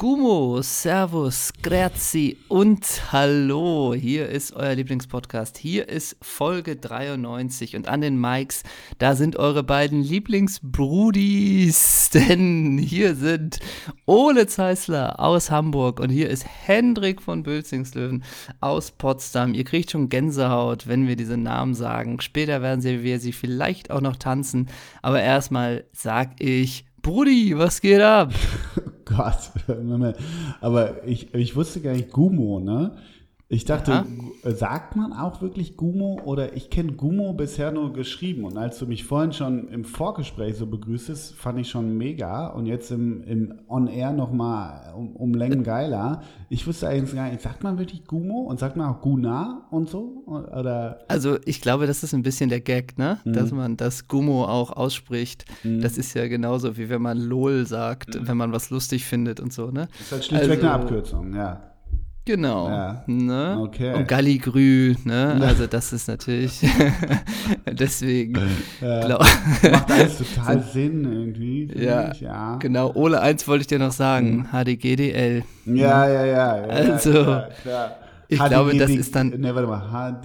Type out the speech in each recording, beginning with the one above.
Gummo, Servus, Grazi und Hallo. Hier ist euer Lieblingspodcast. Hier ist Folge 93 und an den Mikes, da sind eure beiden Lieblingsbrudis. Denn hier sind Ole Zeisler aus Hamburg und hier ist Hendrik von Bülzingslöwen aus Potsdam. Ihr kriegt schon Gänsehaut, wenn wir diese Namen sagen. Später werden wir sie vielleicht auch noch tanzen. Aber erstmal sag ich, Brudi, was geht ab? Gott, aber ich, ich wusste gar nicht Gumo, ne? Ich dachte, ja. sagt man auch wirklich Gumo oder ich kenne Gumo bisher nur geschrieben und als du mich vorhin schon im Vorgespräch so begrüßtest, fand ich schon mega und jetzt im, im On-Air nochmal um, um Längen geiler. Ich wusste eigentlich gar nicht, sagt man wirklich Gumo und sagt man auch Guna und so? Oder? Also ich glaube, das ist ein bisschen der Gag, ne? Mhm. Dass man das Gumo auch ausspricht. Mhm. Das ist ja genauso wie wenn man LOL sagt, mhm. wenn man was lustig findet und so, ne? Das ist halt schlichtweg also, eine Abkürzung, ja. Genau. Ja. Ne? Okay. Und Galligrü, ne? Also das ist natürlich deswegen. Ja. Glaub, Macht alles total Sinn irgendwie. Ja, ich, ja. Genau. Ole, eins wollte ich dir noch sagen. Mhm. HDGDL. Ja, ja, ja. ja also. Klar, klar. Ich HDGD, glaube, das ist dann. Ne, warte mal.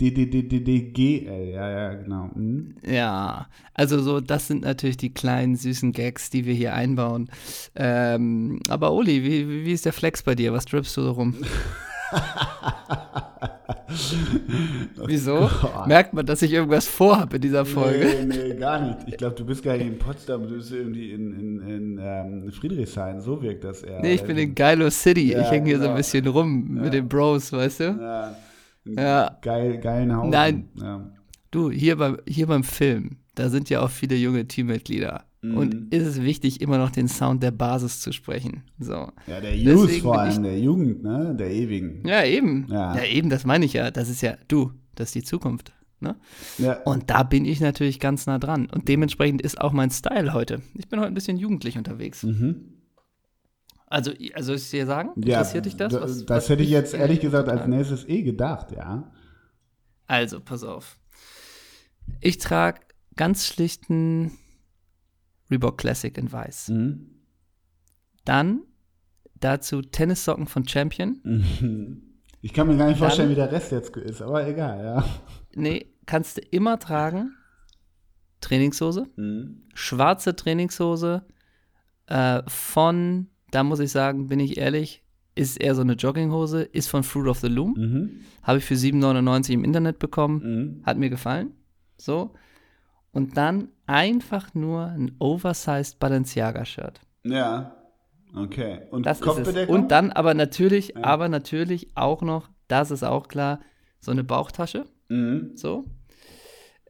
HDGDDDGL. Ja, ja, genau. Hm? Ja, also so, das sind natürlich die kleinen süßen Gags, die wir hier einbauen. Ähm, aber Oli, wie, wie ist der Flex bei dir? Was drippst du so rum? Wieso? Gott. Merkt man, dass ich irgendwas vorhabe in dieser Folge? Nee, nee, gar nicht. Ich glaube, du bist gar nicht in Potsdam, du bist irgendwie in, in, in ähm, Friedrichshain. So wirkt das eher. Nee, ich bin in Geilo City. Ja, ich hänge hier genau. so ein genau. bisschen rum ja. mit den Bros, weißt du? Ja. Ja. Geil, geilen Haus. Nein. Ja. Du, hier beim, hier beim Film, da sind ja auch viele junge Teammitglieder. Mhm. Und ist es wichtig, immer noch den Sound der Basis zu sprechen. So. Ja, der Youth vor allem, der Jugend, ne? Der ewigen. Ja, eben. Ja. ja, eben, das meine ich ja. Das ist ja, du, das ist die Zukunft. Ne? Ja. Und da bin ich natürlich ganz nah dran. Und dementsprechend ist auch mein Style heute. Ich bin heute ein bisschen jugendlich unterwegs. Mhm. Also, also ich dir sagen, interessiert ja, dich das? Was, das was hätte ich jetzt ehrlich gesagt als nächstes eh gedacht, ja. Also, pass auf. Ich trage ganz schlichten Reebok Classic in weiß. Mhm. Dann dazu Tennissocken von Champion. Ich kann mir gar nicht Dann, vorstellen, wie der Rest jetzt ist, aber egal, ja. Nee, kannst du immer tragen. Trainingshose. Mhm. Schwarze Trainingshose äh, von, da muss ich sagen, bin ich ehrlich, ist eher so eine Jogginghose, ist von Fruit of the Loom. Mhm. Habe ich für 7,99 im Internet bekommen. Mhm. Hat mir gefallen. So und dann einfach nur ein oversized Balenciaga-Shirt. Ja. Okay. Und das es. Und dann aber natürlich, ja. aber natürlich auch noch, das ist auch klar, so eine Bauchtasche. Mhm. So.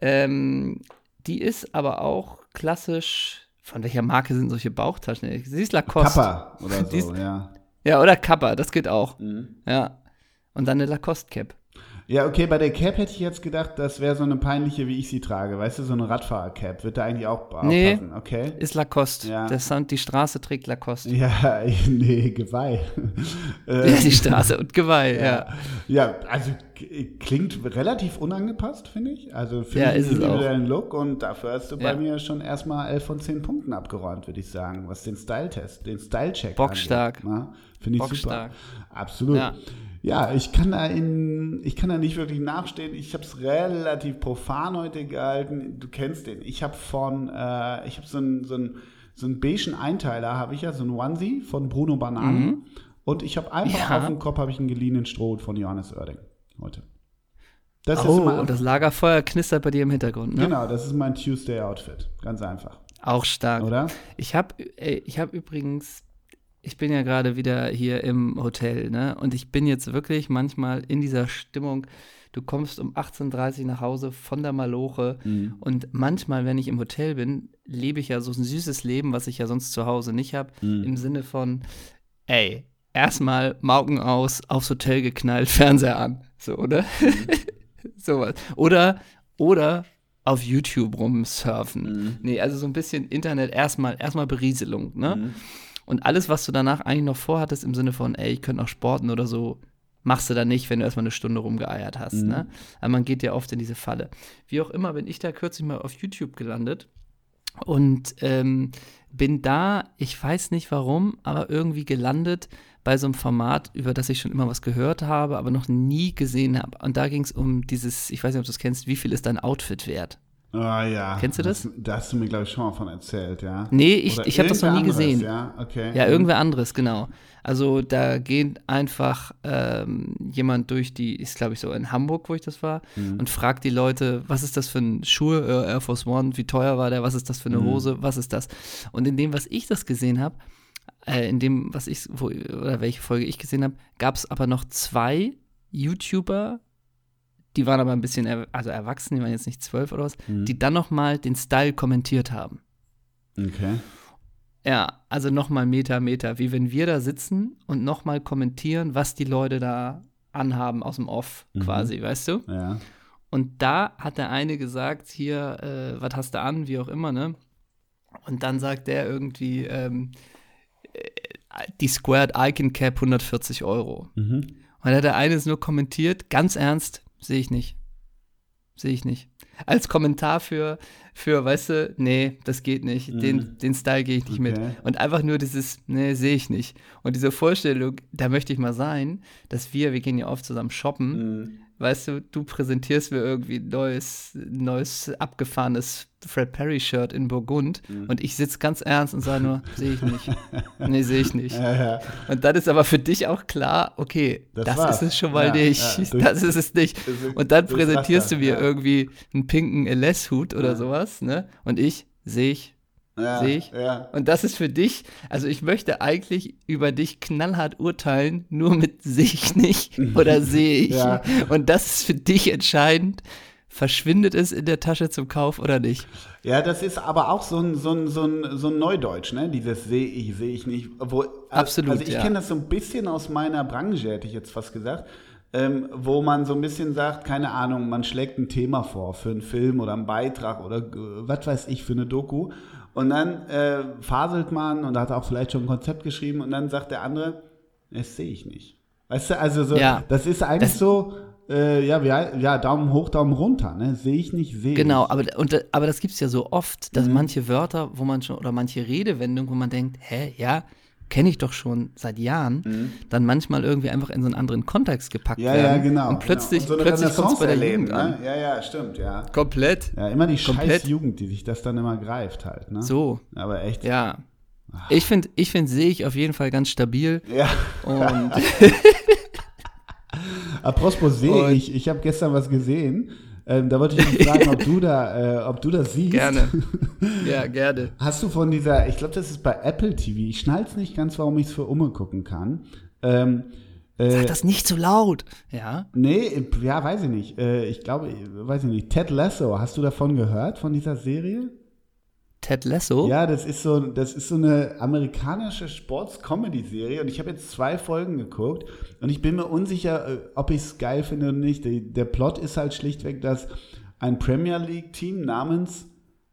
Ähm, die ist aber auch klassisch. Von welcher Marke sind solche Bauchtaschen? Sie ist Lacoste. Kappa oder so, ist, ja. Ja, oder Kappa, das geht auch. Mhm. Ja. Und dann eine Lacoste-Cap. Ja, okay, bei der Cap hätte ich jetzt gedacht, das wäre so eine peinliche, wie ich sie trage. Weißt du, so eine Radfahrer-Cap. Wird da eigentlich auch aufpassen, nee, okay? ist Lacoste. Ja. Der Sound, die Straße trägt Lacoste. Ja, nee, Geweih. ja, die Straße und Geweih, ja. Ja, ja also klingt relativ unangepasst, finde ich. Also finde ja, ich individuellen Look und dafür hast du ja. bei mir schon erstmal 11 von 10 Punkten abgeräumt, würde ich sagen, was den Style-Test, den Style-Check Bockstark. Finde ich Bockstark. super. Absolut. Ja. Ja, ich kann da in, ich kann da nicht wirklich nachstehen. Ich habe es relativ profan heute gehalten. Du kennst den. Ich habe von, äh, ich habe so einen so einen so einen beigen Einteiler, habe ich ja, so einen Onesie von Bruno Banane. Mhm. Und ich habe einfach ja. auf dem Kopf habe ich einen geliehenen Stroh von Johannes Oerding heute. Das oh, und das Lagerfeuer knistert bei dir im Hintergrund, ne? Genau, das ist mein Tuesday-Outfit. Ganz einfach. Auch stark. Oder? Ich habe ich hab übrigens ich bin ja gerade wieder hier im Hotel, ne? Und ich bin jetzt wirklich manchmal in dieser Stimmung. Du kommst um 18.30 Uhr nach Hause von der Maloche mhm. und manchmal, wenn ich im Hotel bin, lebe ich ja so ein süßes Leben, was ich ja sonst zu Hause nicht habe. Mhm. Im Sinne von, ey, erstmal Mauken aus, aufs Hotel geknallt, Fernseher an. So, oder? Mhm. Sowas. Oder, oder auf YouTube rumsurfen. Mhm. Nee, also so ein bisschen Internet, erstmal, erstmal Berieselung, ne? Mhm. Und alles, was du danach eigentlich noch vorhattest, im Sinne von, ey, ich könnte noch sporten oder so, machst du dann nicht, wenn du erstmal eine Stunde rumgeeiert hast. Mhm. Ne? Aber man geht ja oft in diese Falle. Wie auch immer, bin ich da kürzlich mal auf YouTube gelandet. Und ähm, bin da, ich weiß nicht warum, aber irgendwie gelandet bei so einem Format, über das ich schon immer was gehört habe, aber noch nie gesehen habe. Und da ging es um dieses, ich weiß nicht, ob du es kennst, wie viel ist dein Outfit wert? Ah ja. Kennst du das? Da hast du mir, glaube ich, schon mal von erzählt, ja. Nee, ich, ich habe das noch nie anderes, gesehen. Ja, okay. Ja, irgendwer anderes, genau. Also da geht einfach ähm, jemand durch die, ist glaube ich so in Hamburg, wo ich das war, Mhm. und fragt die Leute, was ist das für ein Schuh, äh, Air Force One, wie teuer war der, was ist das für eine Mhm. Hose, was ist das? Und in dem, was ich das gesehen habe, äh, in dem, was ich, wo, oder welche Folge ich gesehen habe, gab es aber noch zwei YouTuber, die waren aber ein bisschen, er, also erwachsen, die waren jetzt nicht zwölf oder was, Mhm. die dann nochmal den Style kommentiert haben. Okay. Ja, also nochmal Meter, Meter, wie wenn wir da sitzen und nochmal kommentieren, was die Leute da anhaben aus dem Off Mhm. quasi, weißt du? Ja. Und da hat der eine gesagt, hier, äh, was hast du an, wie auch immer, ne? Und dann sagt der irgendwie, ähm, äh, die Squared Icon Cap 140 Euro. Mhm. Und dann hat der eine es nur kommentiert, ganz ernst, sehe ich nicht. Sehe ich nicht. Als Kommentar für, für, weißt du, nee, das geht nicht. Mhm. Den, den Style gehe ich nicht mit. Okay. Und einfach nur dieses, nee, sehe ich nicht. Und diese Vorstellung, da möchte ich mal sein, dass wir, wir gehen ja oft zusammen shoppen, Mhm. Weißt du, du präsentierst mir irgendwie ein neues, neues abgefahrenes Fred Perry Shirt in Burgund Mhm. und ich sitze ganz ernst und sage nur, sehe ich nicht. Nee, sehe ich nicht. Ja, ja. Und dann ist aber für dich auch klar, okay, Das das, ist es schon mal Ja, nicht. durch- das ist es nicht. Und dann präsentierst Raster, du mir irgendwie einen pinken LS-Hut oder sowas, ne? Und ich sehe ich. Ja, Sehe ich. Ja. Und das ist für dich, also ich möchte eigentlich über dich knallhart urteilen, nur mit sehe ich nicht oder sehe ich. Ja. Und das ist für dich entscheidend. Verschwindet es in der Tasche zum Kauf oder nicht? Ja, das ist aber auch so ein, so ein, so ein, so ein Neudeutsch, ne? Dieses sehe ich, sehe ich nicht. Wo, Absolut, Also ich ja. kenne das so ein bisschen aus meiner Branche, hätte ich jetzt fast gesagt, ähm, wo man so ein bisschen sagt, keine Ahnung, man schlägt ein Thema vor für einen Film oder einen Beitrag oder äh, was weiß ich für eine Doku. Und dann äh, faselt man und hat auch vielleicht schon ein Konzept geschrieben und dann sagt der andere, das sehe ich nicht. Weißt du, also so, Ja. das ist eigentlich Das- so, äh, ja, ja, Daumen hoch, Daumen runter, ne? Sehe ich nicht, sehe ich. Genau, aber, und, aber das gibt es ja so oft, Mhm. dass manche Wörter, wo man schon, oder manche Redewendungen, wo man denkt, hä, ja, kenne ich doch schon seit Jahren, dann manchmal irgendwie einfach in so einen anderen Kontext gepackt Mhm. Ja, werden. ja, genau. Und plötzlich, genau. Und so plötzlich kommt es bei der Jugend erleben, an. ne? Ja, ja, stimmt, ja. Komplett. Ja, immer die scheiß Komplett. Jugend, die sich das dann immer greift halt, ne? So, Aber echt. ja. Ich finde, ich find, sehe ich auf jeden Fall ganz stabil. Ja. Und Apropos sehe ich, ich habe gestern was gesehen. Ähm, da wollte ich dich fragen, ob du da, äh, ob du das siehst. gerne. Ja, gerne. Hast du von dieser, ich glaube, das ist bei Apple TV. Ich schnall's nicht ganz, warum ich es für Umme gucken kann. Ähm, äh, Sag das nicht so laut. Ja. nee, ja, weiß ich nicht. Äh, ich glaube, weiß ich nicht. Ted Lasso, hast du davon gehört, von dieser Serie? Ted Lasso. Ja, das ist so, das ist so eine amerikanische Sports-Comedy-Serie und ich habe jetzt zwei Folgen geguckt und ich bin mir unsicher, äh, ob ich es geil finde oder nicht. Der Plot ist halt schlichtweg, dass ein Premier League-Team namens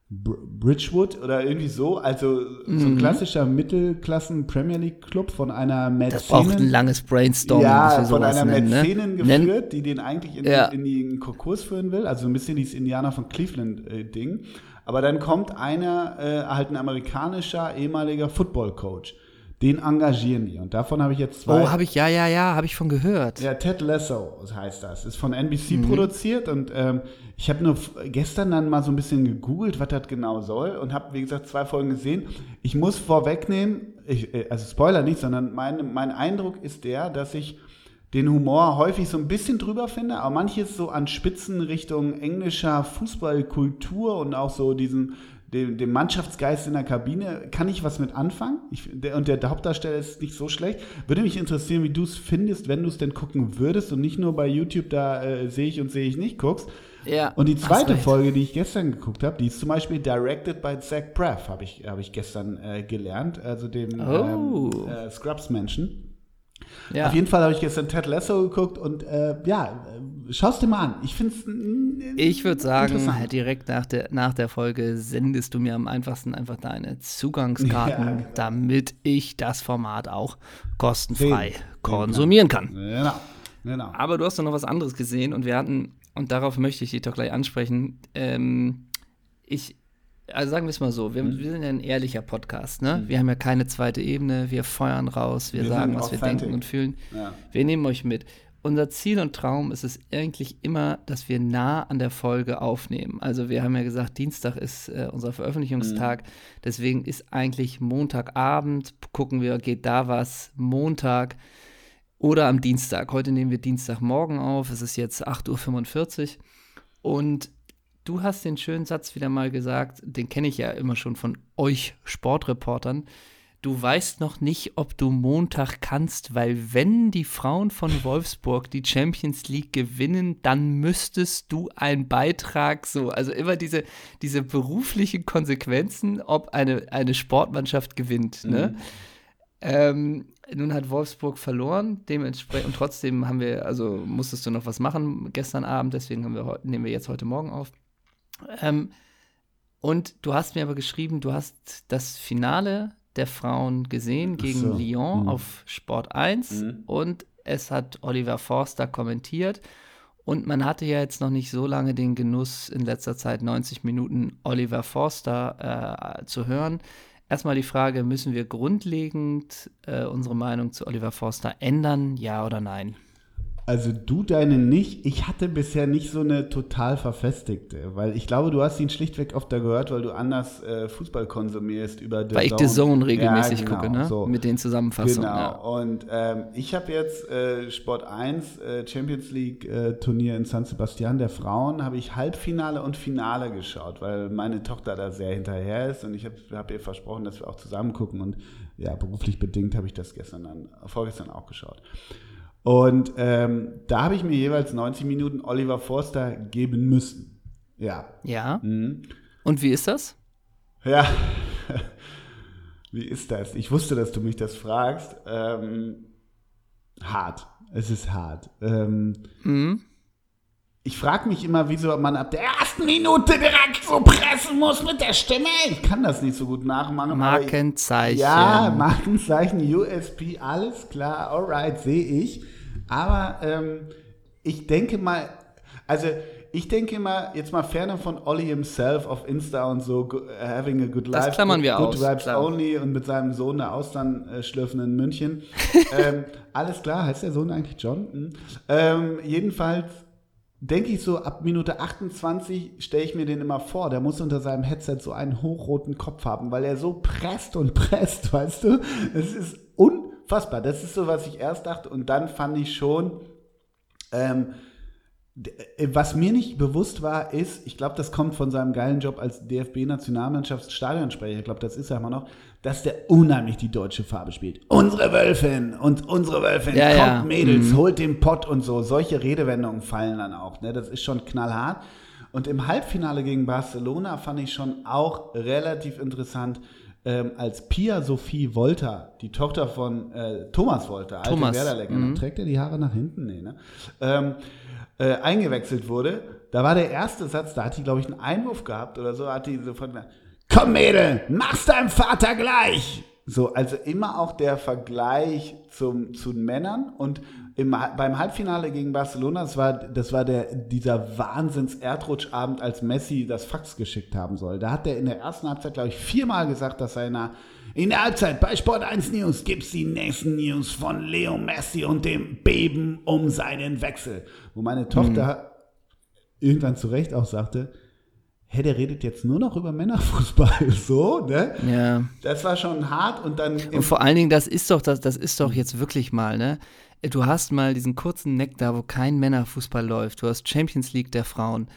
Br Bridgewood oder irgendwie so, also so ein klassischer Mittelklassen-Premier League-Club von einer Das braucht ein langes Brainstorming, ja, von einer nennen, Mäzenin ne? Geführt, die den eigentlich in, Ja. in den Konkurs führen will. Also ein bisschen dieses Indianer von Cleveland-Ding. Aber dann kommt einer, äh, halt ein amerikanischer ehemaliger Football-Coach. Den engagieren die. Und davon habe ich jetzt zwei. Oh, habe ich, ja, ja, ja, habe ich von gehört. Ja, Ted Lasso heißt das. Ist von NBC Mhm. produziert und ähm, ich habe nur gestern dann mal so ein bisschen gegoogelt, was das genau soll und habe, wie gesagt, zwei Folgen gesehen. Ich muss vorwegnehmen, ich, äh, also Spoiler nicht, sondern mein, mein Eindruck ist der, dass ich den Humor häufig so ein bisschen drüber finde, aber manches so an Spitzen Richtung englischer Fußballkultur und auch so diesen dem, dem Mannschaftsgeist in der Kabine kann ich was mit anfangen. Ich, der, und der Hauptdarsteller ist nicht so schlecht. Würde mich interessieren, wie du es findest, wenn du es denn gucken würdest und nicht nur bei YouTube da äh, sehe ich und sehe ich nicht guckst. Ja, Und die zweite. Folge, die ich gestern geguckt habe, die ist zum Beispiel directed by Zach Braff, habe ich, hab ich gestern äh, gelernt, also dem Oh. ähm, äh, Scrubs-Menschen. Ja. Auf jeden Fall habe ich gestern Ted Lasso geguckt und äh, ja, äh, schau's dir mal an. Ich finde es Ich würde sagen, direkt nach der, nach der Folge sendest du mir am einfachsten einfach deine Zugangskarten, Ja, genau. damit ich das Format auch kostenfrei sehen konsumieren kann. Genau, genau. Aber du hast doch noch was anderes gesehen und wir hatten, und darauf möchte ich dich doch gleich ansprechen, ähm, ich, also sagen wir es mal so, wir, mhm. wir, sind ja ein ehrlicher Podcast, ne? Mhm. Wir haben ja keine zweite Ebene, wir feuern raus, wir, wir sagen, was wir denken und fühlen. Ja. Wir nehmen euch mit. Unser Ziel und Traum ist es eigentlich immer, dass wir nah an der Folge aufnehmen. Also wir haben ja gesagt, Dienstag ist äh, unser Veröffentlichungstag. Mhm. Deswegen ist eigentlich Montagabend, gucken wir, geht da was, Montag oder am Dienstag. Heute nehmen wir Dienstagmorgen auf, es ist jetzt 8.45 Uhr. Und du hast den schönen Satz wieder mal gesagt, den kenne ich ja immer schon von euch Sportreportern. Du weißt noch nicht, ob du Montag kannst, weil wenn die Frauen von Wolfsburg die Champions League gewinnen, dann müsstest du einen Beitrag so, also immer diese, diese beruflichen Konsequenzen, ob eine, eine Sportmannschaft gewinnt. Ne? Mhm. Ähm, nun hat Wolfsburg verloren, dementsprechend und trotzdem haben wir, also musstest du noch was machen gestern Abend, deswegen wir, nehmen wir jetzt heute Morgen auf. Ähm, und du hast mir aber geschrieben, du hast das Finale der Frauen gesehen gegen so. Lyon mhm. auf Sport 1 mhm. und es hat Oliver Forster kommentiert. Und man hatte ja jetzt noch nicht so lange den Genuss, in letzter Zeit 90 Minuten Oliver Forster äh, zu hören. Erstmal die Frage, müssen wir grundlegend äh, unsere Meinung zu Oliver Forster ändern, ja oder nein? Also du deine nicht. Ich hatte bisher nicht so eine total verfestigte, weil ich glaube, du hast ihn schlichtweg oft da gehört, weil du anders äh, Fußball konsumierst über The Weil ich The Zone regelmäßig ja, genau, gucke, ne? So. Mit den Zusammenfassungen. Genau. Ja. Und ähm, ich habe jetzt äh, Sport 1 äh, Champions League äh, Turnier in San Sebastian der Frauen, habe ich Halbfinale und Finale geschaut, weil meine Tochter da sehr hinterher ist und ich habe hab ihr versprochen, dass wir auch zusammen gucken und ja, beruflich bedingt habe ich das gestern dann, vorgestern auch geschaut. Und ähm, da habe ich mir jeweils 90 Minuten Oliver Forster geben müssen. Ja. Ja. Mhm. Und wie ist das? Ja. wie ist das? Ich wusste, dass du mich das fragst. Ähm, hart. Es ist hart. Ähm, mhm. Ich frage mich immer, wieso man ab der ersten Minute direkt so pressen muss mit der Stimme. Ich kann das nicht so gut nachmachen. Markenzeichen. Ich, ja, Markenzeichen, USP, alles klar, alright, sehe ich. Aber ähm, ich denke mal, also ich denke mal, jetzt mal ferne von Olli himself auf Insta und so, having a good life. Das klammern wir good, aus. Good vibes klar. only und mit seinem Sohn der Austern äh, schlürfen in München. ähm, alles klar, heißt der Sohn eigentlich John? Hm. Ähm, jedenfalls denke ich so, ab Minute 28 stelle ich mir den immer vor, der muss unter seinem Headset so einen hochroten Kopf haben, weil er so presst und presst, weißt du? Es ist un unfassbar. Das ist so, was ich erst dachte. Und dann fand ich schon, ähm, äh, was mir nicht bewusst war, ist, ich glaube, das kommt von seinem geilen Job als DFB-Nationalmannschaftsstadionsprecher, ich glaube, das ist er immer noch, dass der unheimlich die deutsche Farbe spielt. Unsere Wölfin und unsere Wölfin, ja, kommt ja. Mädels, mhm. holt den Pott und so. Solche Redewendungen fallen dann auch. Ne? Das ist schon knallhart. Und im Halbfinale gegen Barcelona fand ich schon auch relativ interessant, ähm, als Pia Sophie Wolter, die Tochter von äh, Thomas Wolter, alte Thomas. Werder-Legende, mhm. trägt er die Haare nach hinten? Nee, ne? Ähm, äh, eingewechselt wurde, da war der erste Satz, da hat die, glaube ich, einen Einwurf gehabt oder so, hat die sofort gesagt, komm Mädel, mach's deinem Vater gleich. So, also immer auch der Vergleich zum, zu Männern und im, beim Halbfinale gegen Barcelona, das war, das war der, dieser Wahnsinns-Erdrutschabend, als Messi das Fax geschickt haben soll. Da hat er in der ersten Halbzeit, glaube ich, viermal gesagt, dass er in der, Halbzeit bei Sport 1 News gibt es die nächsten News von Leo Messi und dem Beben um seinen Wechsel. Wo meine Tochter mhm. irgendwann zu Recht auch sagte, hä, der redet jetzt nur noch über Männerfußball, so, ne? Ja. Das war schon hart und dann. Und vor allen Dingen, das ist doch, das, das ist doch jetzt wirklich mal, ne? Du hast mal diesen kurzen Nektar, wo kein Männerfußball läuft, du hast Champions League der Frauen,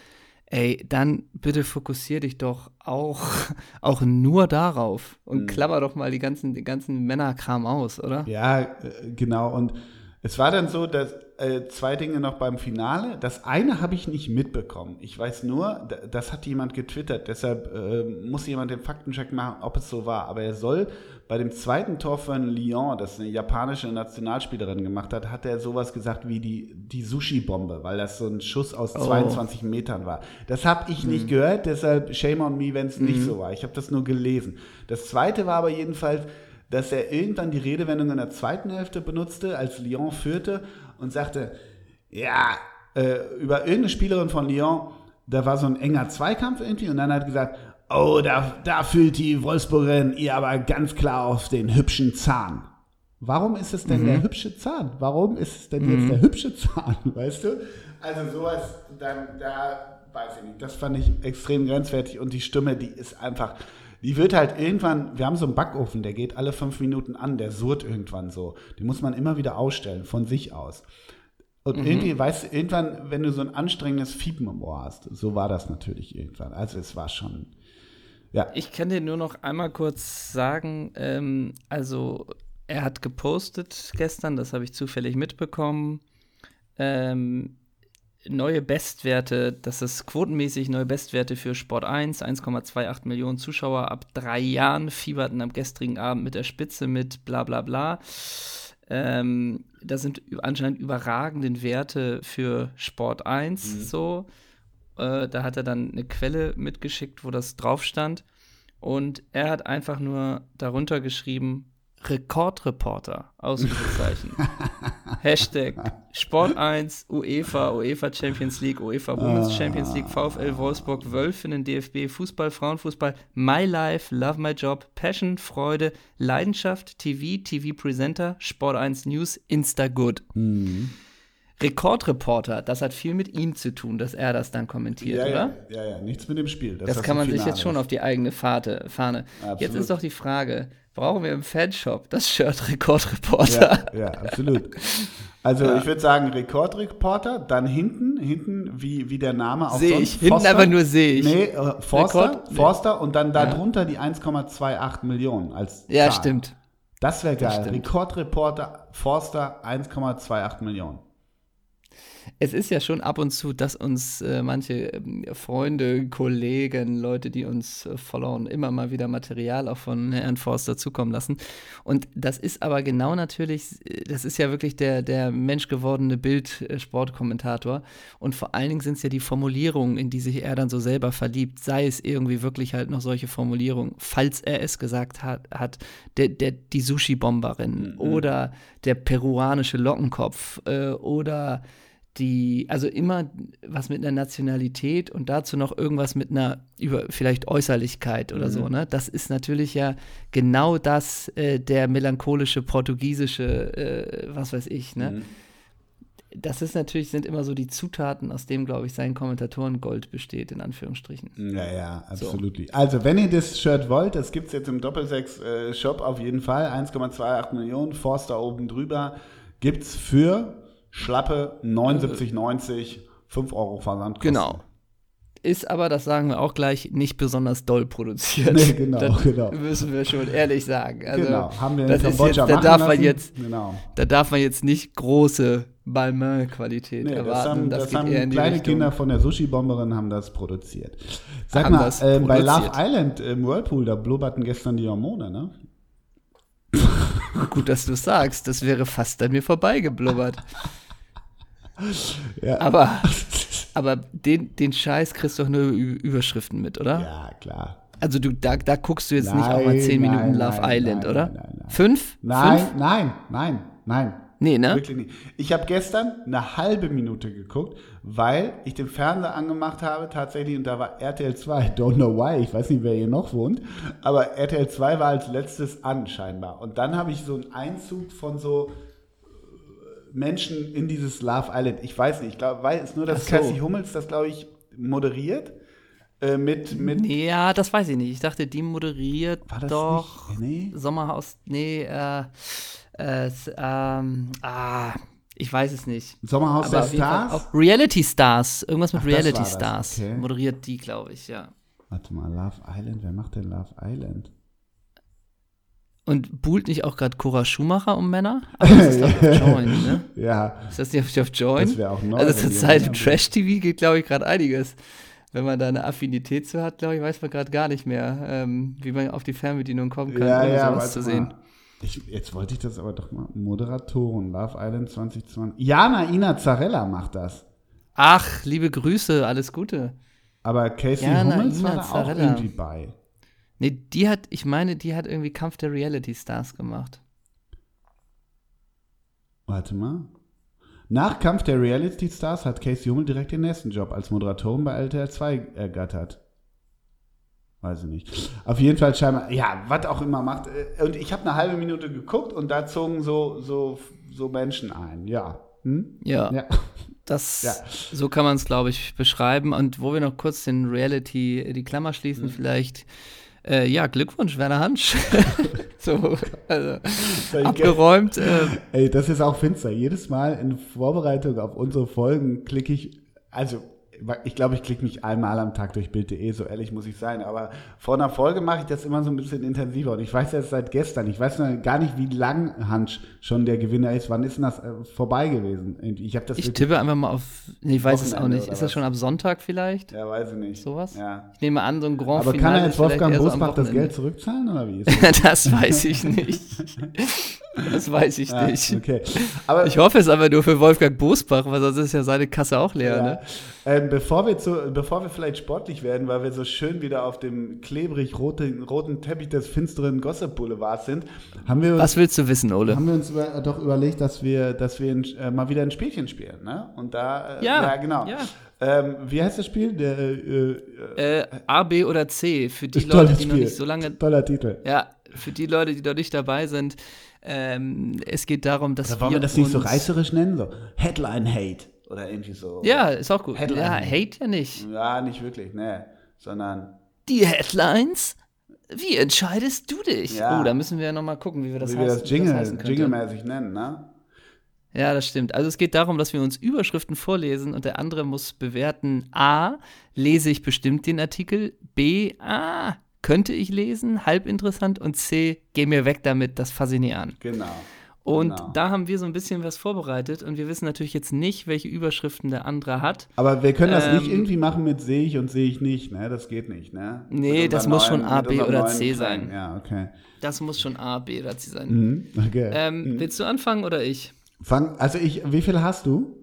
ey, dann bitte fokussier dich doch auch, auch nur darauf und mhm. klammer doch mal die ganzen, den ganzen Männerkram aus, oder? Ja, äh, genau. Und es war dann so, dass äh, zwei Dinge noch beim Finale. Das eine habe ich nicht mitbekommen. Ich weiß nur, das hat jemand getwittert. Deshalb äh, muss jemand den Faktencheck machen, ob es so war. Aber er soll bei dem zweiten Tor von Lyon, das eine japanische Nationalspielerin gemacht hat, hat er sowas gesagt wie die, die Sushi-Bombe, weil das so ein Schuss aus oh. 22 Metern war. Das habe ich mhm. nicht gehört, deshalb shame on me, wenn es mhm. nicht so war. Ich habe das nur gelesen. Das zweite war aber jedenfalls, dass er irgendwann die Redewendung in der zweiten Hälfte benutzte, als Lyon führte und sagte, ja, äh, über irgendeine Spielerin von Lyon, da war so ein enger Zweikampf irgendwie und dann hat gesagt, oh, da, da fühlt die Wolfsburgerin ihr aber ganz klar auf den hübschen Zahn. Warum ist es denn mhm. der hübsche Zahn? Warum ist es denn mhm. jetzt der hübsche Zahn, weißt du? Also sowas, dann, da weiß ich nicht. Das fand ich extrem grenzwertig und die Stimme, die ist einfach, die wird halt irgendwann, wir haben so einen Backofen, der geht alle fünf Minuten an, der surrt irgendwann so. Den muss man immer wieder ausstellen, von sich aus. Und mhm. irgendwie, weißt du, irgendwann, wenn du so ein anstrengendes Fiepen im Ohr hast, so war das natürlich irgendwann. Also es war schon, ja. Ich kann dir nur noch einmal kurz sagen, ähm, also er hat gepostet gestern, das habe ich zufällig mitbekommen. Ähm, neue Bestwerte, das ist quotenmäßig neue Bestwerte für Sport 1, 1,28 Millionen Zuschauer ab drei Jahren, fieberten am gestrigen Abend mit der Spitze mit bla bla bla. Ähm, das sind anscheinend überragende Werte für Sport 1 mhm. so. Äh, da hat er dann eine Quelle mitgeschickt, wo das drauf stand. Und er hat einfach nur darunter geschrieben, Rekordreporter, Ausrufezeichen. Hashtag Sport 1, UEFA, UEFA Champions League, UEFA Women's Champions League, VfL Wolfsburg, Wölfinnen, DFB, Fußball, Frauenfußball, My Life, Love My Job, Passion, Freude, Leidenschaft, TV, TV-Presenter, Sport 1 News, Instagood. Mhm. Rekordreporter, das hat viel mit ihm zu tun, dass er das dann kommentiert, ja, oder? Ja, ja, ja, nichts mit dem Spiel. Das, das kann man sich jetzt schon auf die eigene Fahne. Fahne. Jetzt ist doch die Frage, brauchen wir im Fanshop das Shirt Rekordreporter? Ja, ja absolut. Also ja. ich würde sagen Rekordreporter, dann hinten, hinten wie, wie der Name auch Sehe ich, hinten Forster, aber nur sehe ich. Nee, äh, Forster, Rekord? Forster und dann darunter ja. die 1,28 Millionen als Ja, Zahl. stimmt. Das wäre geil. Rekordreporter Forster 1,28 Millionen es ist ja schon ab und zu, dass uns äh, manche äh, Freunde, Kollegen, Leute, die uns äh, followen, immer mal wieder Material auch von Herrn Forster zukommen lassen. Und das ist aber genau natürlich, äh, das ist ja wirklich der, der menschgewordene Bild-Sportkommentator. Und vor allen Dingen sind es ja die Formulierungen, in die sich er dann so selber verliebt, sei es irgendwie wirklich halt noch solche Formulierungen, falls er es gesagt hat, hat der, der, die Sushi-Bomberin mhm. oder der peruanische Lockenkopf äh, oder die, also immer was mit einer Nationalität und dazu noch irgendwas mit einer über vielleicht Äußerlichkeit oder mhm. so, ne? Das ist natürlich ja genau das, äh, der melancholische portugiesische, äh, was weiß ich, ne? Mhm. Das ist natürlich, sind immer so die Zutaten, aus dem, glaube ich, sein Kommentatorengold besteht, in Anführungsstrichen. Ja, ja, absolut. So. Also, wenn ihr das Shirt wollt, das gibt es jetzt im Doppelsechs-Shop äh, auf jeden Fall. 1,28 Millionen, Forster oben drüber. Gibt es für schlappe 79,90, 5 Euro Versand. Genau. Ist aber, das sagen wir auch gleich, nicht besonders doll produziert. Nee, genau, das genau. Müssen wir schon ehrlich sagen. Also, genau, haben wir das ist jetzt, da darf man jetzt, genau. Da darf man jetzt nicht große Balmain-Qualität nee, erwarten. Das haben, das das haben kleine Kinder von der Sushi-Bomberin haben das produziert. Sag haben mal, äh, bei Love Island im Whirlpool, da blubberten gestern die Hormone, ne? Gut, dass du sagst. Das wäre fast an mir vorbeigeblubbert. Ja. Aber, aber den, den Scheiß kriegst du doch nur Überschriften mit, oder? Ja, klar. Also du, da, da guckst du jetzt nein, nicht auch mal 10 Minuten Love nein, Island, oder? Nein, nein, Fünf? Nein, Fünf? nein, nein, nein. Nee, ne? Wirklich nicht. Ich habe gestern eine halbe Minute geguckt, weil ich den Fernseher angemacht habe tatsächlich und da war RTL 2. Don't know why, ich weiß nicht, wer hier noch wohnt, aber RTL 2 war als letztes an scheinbar. Und dann habe ich so einen Einzug von so Menschen in dieses Love Island. Ich weiß nicht, ich glaube, weil es nur, dass so. Cassie Hummels das, glaube ich, moderiert. Äh, mit, mit ja, das weiß ich nicht. Ich dachte, die moderiert doch nee? Sommerhaus. Nee, äh, äh, ähm, ah, ich weiß es nicht. Sommerhaus der Stars? Reality Stars. Irgendwas mit Ach, Reality Stars. Okay. Moderiert die, glaube ich, ja. Warte mal, Love Island, wer macht denn Love Island? Und buhlt nicht auch gerade Cora Schumacher um Männer? Aber das ist doch auf Join, ne? Ja. Ist das nicht auf Join? Das wäre auch neu. Also zur Zeit im Trash-TV geht, glaube ich, gerade einiges. Wenn man da eine Affinität zu hat, glaube ich, weiß man gerade gar nicht mehr, ähm, wie man auf die Fernbedienung kommen kann, ja, ohne ja, sowas zu sehen. Ich, jetzt wollte ich das aber doch mal. Moderatoren, Love Island 2020. Jana Ina Zarella macht das. Ach, liebe Grüße, alles Gute. Aber Casey Jana Hummels Ina war da Zarella. auch irgendwie bei. Nee, die hat, ich meine, die hat irgendwie Kampf der Reality Stars gemacht. Warte mal. Nach Kampf der Reality Stars hat Casey Hummel direkt den nächsten Job als Moderatorin bei RTL 2 ergattert. Weiß ich nicht. Auf jeden Fall scheinbar, ja, was auch immer macht. Äh, Und ich habe eine halbe Minute geguckt und da zogen so, so, so Menschen ein, ja. Hm? Ja. Ja. Das, Ja. so kann man es, glaube ich, beschreiben. Und wo wir noch kurz den Reality, die Klammer schließen, vielleicht, äh, ja, Glückwunsch, Werner Hansch. so, also, abgeräumt. Äh, Ey, das ist auch finster. Jedes Mal in Vorbereitung auf unsere Folgen klicke ich, also ich glaube, ich klicke mich einmal am Tag durch Bild.de, so ehrlich muss ich sein. Aber vor einer Folge mache ich das immer so ein bisschen intensiver. Und ich weiß jetzt seit gestern, ich weiß noch gar nicht, wie lang Hansch schon der Gewinner ist. Wann ist denn das äh, vorbei gewesen? Ich habe das ich tippe einfach mal auf, nee, ich weiß es auch nicht. Ist das schon ab Sonntag vielleicht? Ja, weiß ich nicht. Sowas? Ja. Ich nehme an, so ein Grand Aber Finale kann er jetzt Wolfgang eher so Bosbach das. Geld zurückzahlen oder wie ist das? das weiß ich nicht. Das weiß ich Ja, nicht. okay. Aber Ich hoffe es aber nur für Wolfgang Bosbach, weil sonst ist ja seine Kasse auch leer. Ja. Ne? Ähm, bevor, wir zu, bevor wir vielleicht sportlich werden, weil wir so schön wieder auf dem klebrig roten, roten Teppich des finsteren Gossip Boulevards sind, haben wir uns, Was willst du wissen, Ole? haben wir uns über, doch überlegt, dass wir, dass wir ein, äh, mal wieder ein Spielchen spielen. Ne? Und da, äh, Ja, genau. ja. Ähm, wie heißt das Spiel? Der, äh, äh, Äh, A, B oder C, für die Leute, die noch nicht so lange, Toller Titel. ja, für die Leute, die noch nicht dabei sind, ähm, es geht darum, dass Oder wollen wir wir das nicht so reißerisch nennen? So Headline Hate oder irgendwie so. Ja, ist auch gut. Headline. Ja, Hate ja nicht. Ja, nicht wirklich, ne. Sondern Die Headlines? Wie entscheidest du dich? Ja. Oh, da müssen wir ja nochmal gucken, wie wir das wie wir heißen- das wie Jingle, könnte. Jingle-mäßig nennen, ne? Ja, das stimmt. Also es geht darum, dass wir uns Überschriften vorlesen und der andere muss bewerten, a, lese ich bestimmt den Artikel, b, a, könnte ich lesen, halb interessant und c, geh mir weg damit, das fasse ich nie an. Genau. Und Genau. da haben wir so ein bisschen was vorbereitet und wir wissen natürlich jetzt nicht, welche Überschriften der andere hat. Aber wir können das nicht Ähm, irgendwie machen mit sehe ich und sehe ich nicht, ne? Das geht nicht, ne? Nee, das muss schon A, B oder neuen C sein. Ja, okay. Das muss schon a, b oder c sein. Mhm. okay. Ähm, Willst du anfangen oder ich? Fang, also ich, wie viel hast du?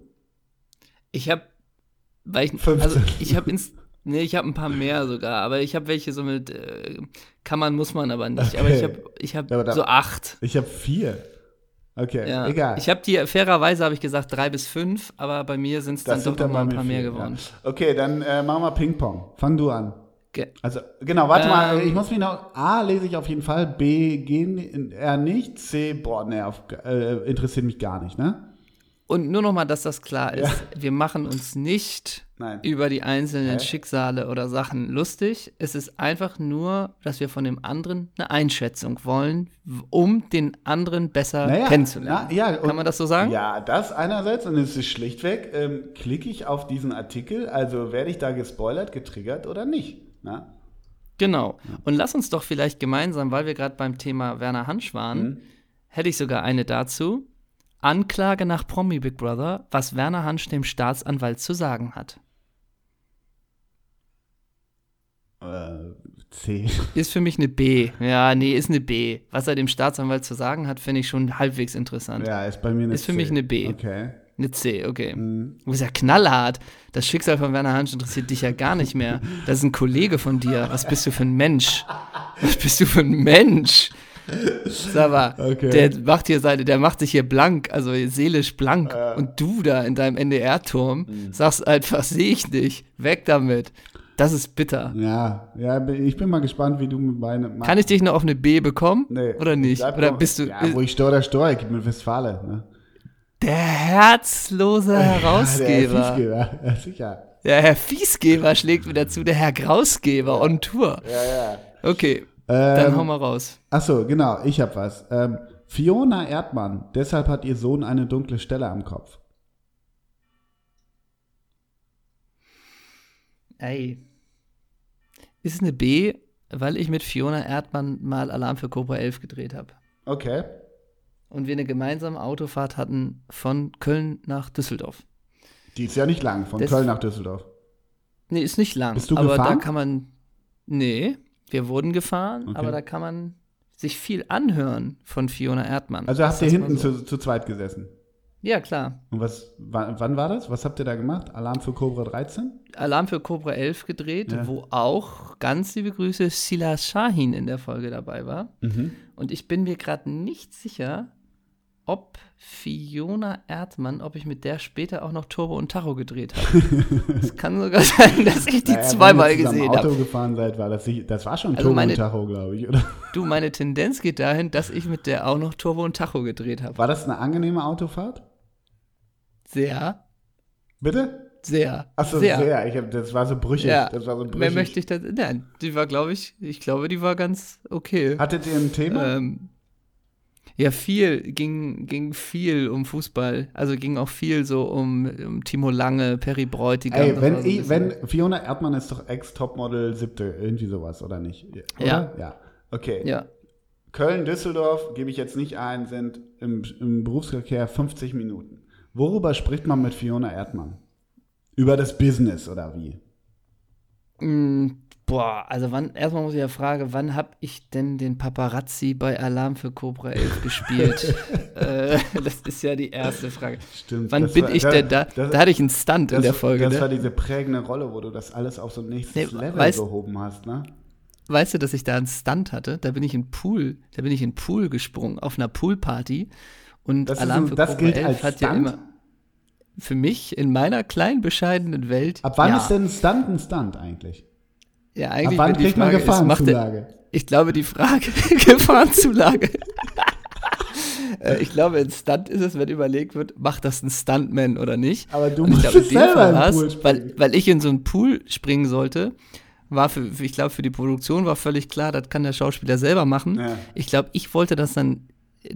Ich habe, weil ich, 15. also ich habe ins, nee, ich habe ein paar mehr sogar, aber ich habe welche so mit, äh, kann man, muss man aber nicht. Aber Okay. ich habe, ich Aber da- so acht. Ich habe vier. Okay, Ja. egal. Ich habe die, fairerweise habe ich gesagt drei bis fünf, aber bei mir sind es dann doch sind noch dann mal ein paar mehr vier, geworden. Ja. Okay, dann äh, machen wir Ping-Pong. Fang du an. Ge Also, genau, warte mal, Ähm. ich muss mich noch, A lese ich auf jeden Fall, B gehen eher nicht, C, boah, ne, auf, äh, interessiert mich gar nicht, ne? Und nur noch mal, dass das klar ist, wir machen uns nicht Nein. über die einzelnen Hä? Schicksale oder Sachen lustig. Es ist einfach nur, dass wir von dem anderen eine Einschätzung wollen, um den anderen besser Naja, kennenzulernen. na, ja, Kann man das so sagen? Ja, das einerseits und es ist schlichtweg, ähm, klicke ich auf diesen Artikel, also werde ich da gespoilert, getriggert oder nicht, ne? Genau. Und lass uns doch vielleicht gemeinsam, weil wir gerade beim Thema Werner Hansch waren, Mhm. hätte ich sogar eine dazu. Anklage nach Promi Big Brother, was Werner Hansch dem Staatsanwalt zu sagen hat. Äh, C. Ist für mich eine B. Ja, nee, ist eine B. Was er dem Staatsanwalt zu sagen hat, finde ich schon halbwegs interessant. Ja, ist bei mir eine Ist für C. mich eine B. Okay. Eine C, okay. Mhm. Du bist ja knallhart. Das Schicksal von Werner Hansch interessiert dich ja gar nicht mehr. Das ist ein Kollege von dir. Was bist du für ein Mensch? Was bist du für ein Mensch? Sag mal, Okay. der macht hier seine, der macht sich hier blank, also seelisch blank. Und du da in deinem NDR-Turm Mhm. sagst einfach, sehe ich nicht. Weg damit. Das ist bitter. Ja, ja, ich bin mal gespannt, wie du mit meinem. Kann ich dich noch auf eine B bekommen? Nee, Oder nicht? Oder doch- bist du Ja, wo ich Stor, der Stor, ich bin Westfale, ne? der herzlose Herausgeber? Der Fiesgeber, ja, sicher. Der Herr Fiesgeber schlägt wieder zu, der Herr Grausgeber on Tour. Ja, ja. Okay, dann Ähm, hau mal raus. Achso, genau, ich hab was. Ähm, Fiona Erdmann, deshalb hat ihr Sohn eine dunkle Stelle am Kopf. Ey. Ist eine B, weil ich mit Fiona Erdmann mal Alarm für Cobra 11 gedreht habe. Okay. Und wir eine gemeinsame Autofahrt hatten von Köln nach Düsseldorf. Die ist ja nicht lang, von Das- Köln nach Düsseldorf. Nee, ist nicht lang. Bist du aber gefahren? da kann man. Nee, wir wurden gefahren, Okay. aber da kann man sich viel anhören von Fiona Erdmann. Also habt ihr hinten so. zu, zu zweit gesessen. Ja, klar. Und was, wann, wann war das? Was habt ihr da gemacht? Alarm für Cobra 13? Alarm für Cobra 11 gedreht, Ja. wo auch ganz liebe Grüße Sila Shahin in der Folge dabei war. Mhm. Und ich bin mir gerade nicht sicher, ob Fiona Erdmann, ob ich mit der später auch noch Turbo und Tacho gedreht habe. es kann sogar sein, dass ich die naja, zweimal wenn ihr gesehen habe. Auto gefahren seid, war das, das war schon also Turbo meine, und Tacho, glaube ich, oder? Du, meine Tendenz geht dahin, dass ich mit der auch noch Turbo und Tacho gedreht habe. War das eine angenehme Autofahrt? Sehr. Bitte? Sehr. Achso, sehr. sehr. Ich hab, das war so brüchig. Ja. Das war so brüchig. Mehr möchte ich da. Nein, die war, glaube ich, ich glaube, die war ganz okay. Hattet ihr ein Thema? Ähm, ja, viel, ging, ging viel um Fußball. Also ging auch viel so um, um Timo Lange, Perry Bräutigam. Ey, wenn, so ich, wenn Fiona Erdmann ist doch Ex-Topmodel siebte, irgendwie sowas, oder nicht? Oder? Ja. Ja. Okay. Ja. Köln, Düsseldorf, gebe ich jetzt nicht ein, sind im, im Berufsverkehr 50 Minuten. Worüber spricht man mit Fiona Erdmann? Über das Business oder wie? Boah, also wann, erstmal muss ich ja fragen, wann habe ich denn den Paparazzi bei Alarm für Cobra 11 gespielt? äh, das ist ja die erste Frage. Stimmt. Wann bin war, ich denn da? Das, da hatte ich einen Stunt das, in der Folge. Das ne? war diese prägende Rolle, wo du das alles auf so ein nächstes nee, Level weißt, gehoben hast, ne? Weißt du, dass ich da einen Stunt hatte? Da bin ich in Pool, da bin ich in Pool gesprungen, auf einer Poolparty. Und das Alarm ein, für Cobra gilt 11 als hat Stunt? ja immer für mich in meiner kleinen, bescheidenen Welt. Ab wann ja. ist denn ein Stunt ein Stunt eigentlich? Ja, eigentlich. Ab wann kriegt man Gefahrenzulage? Ist, ich glaube, die Frage, Gefahrenzulage. Äh, ich glaube, ein Stunt ist es, wenn überlegt wird, macht das ein Stuntman oder nicht. Aber du musst glaub, selber im Pool springen. Weil, weil ich in so einen Pool springen sollte, war für, ich glaube, für die Produktion war völlig klar, das kann der Schauspieler selber machen. Ja. Ich glaube, ich wollte das dann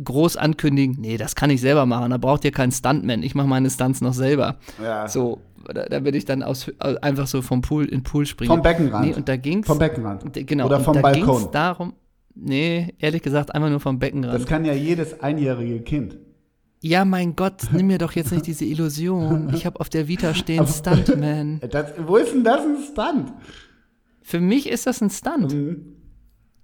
groß ankündigen, nee, das kann ich selber machen, da braucht ihr keinen Stuntman, ich mache meine Stunts noch selber. Ja. So, da, da bin ich dann aus, einfach so vom Pool in den Pool springen. Vom Beckenrand. Nee, und da ging's, vom Beckenrand. Genau, Oder vom da Balkon. Ging's darum, nee, ehrlich gesagt, einfach nur vom Beckenrand. Das kann ja jedes einjährige Kind. Ja, mein Gott, nimm mir doch jetzt nicht diese Illusion. Ich habe auf der Vita stehen Stuntman. Das, wo ist denn das ein Stunt? Für mich ist das ein Stunt. Mhm.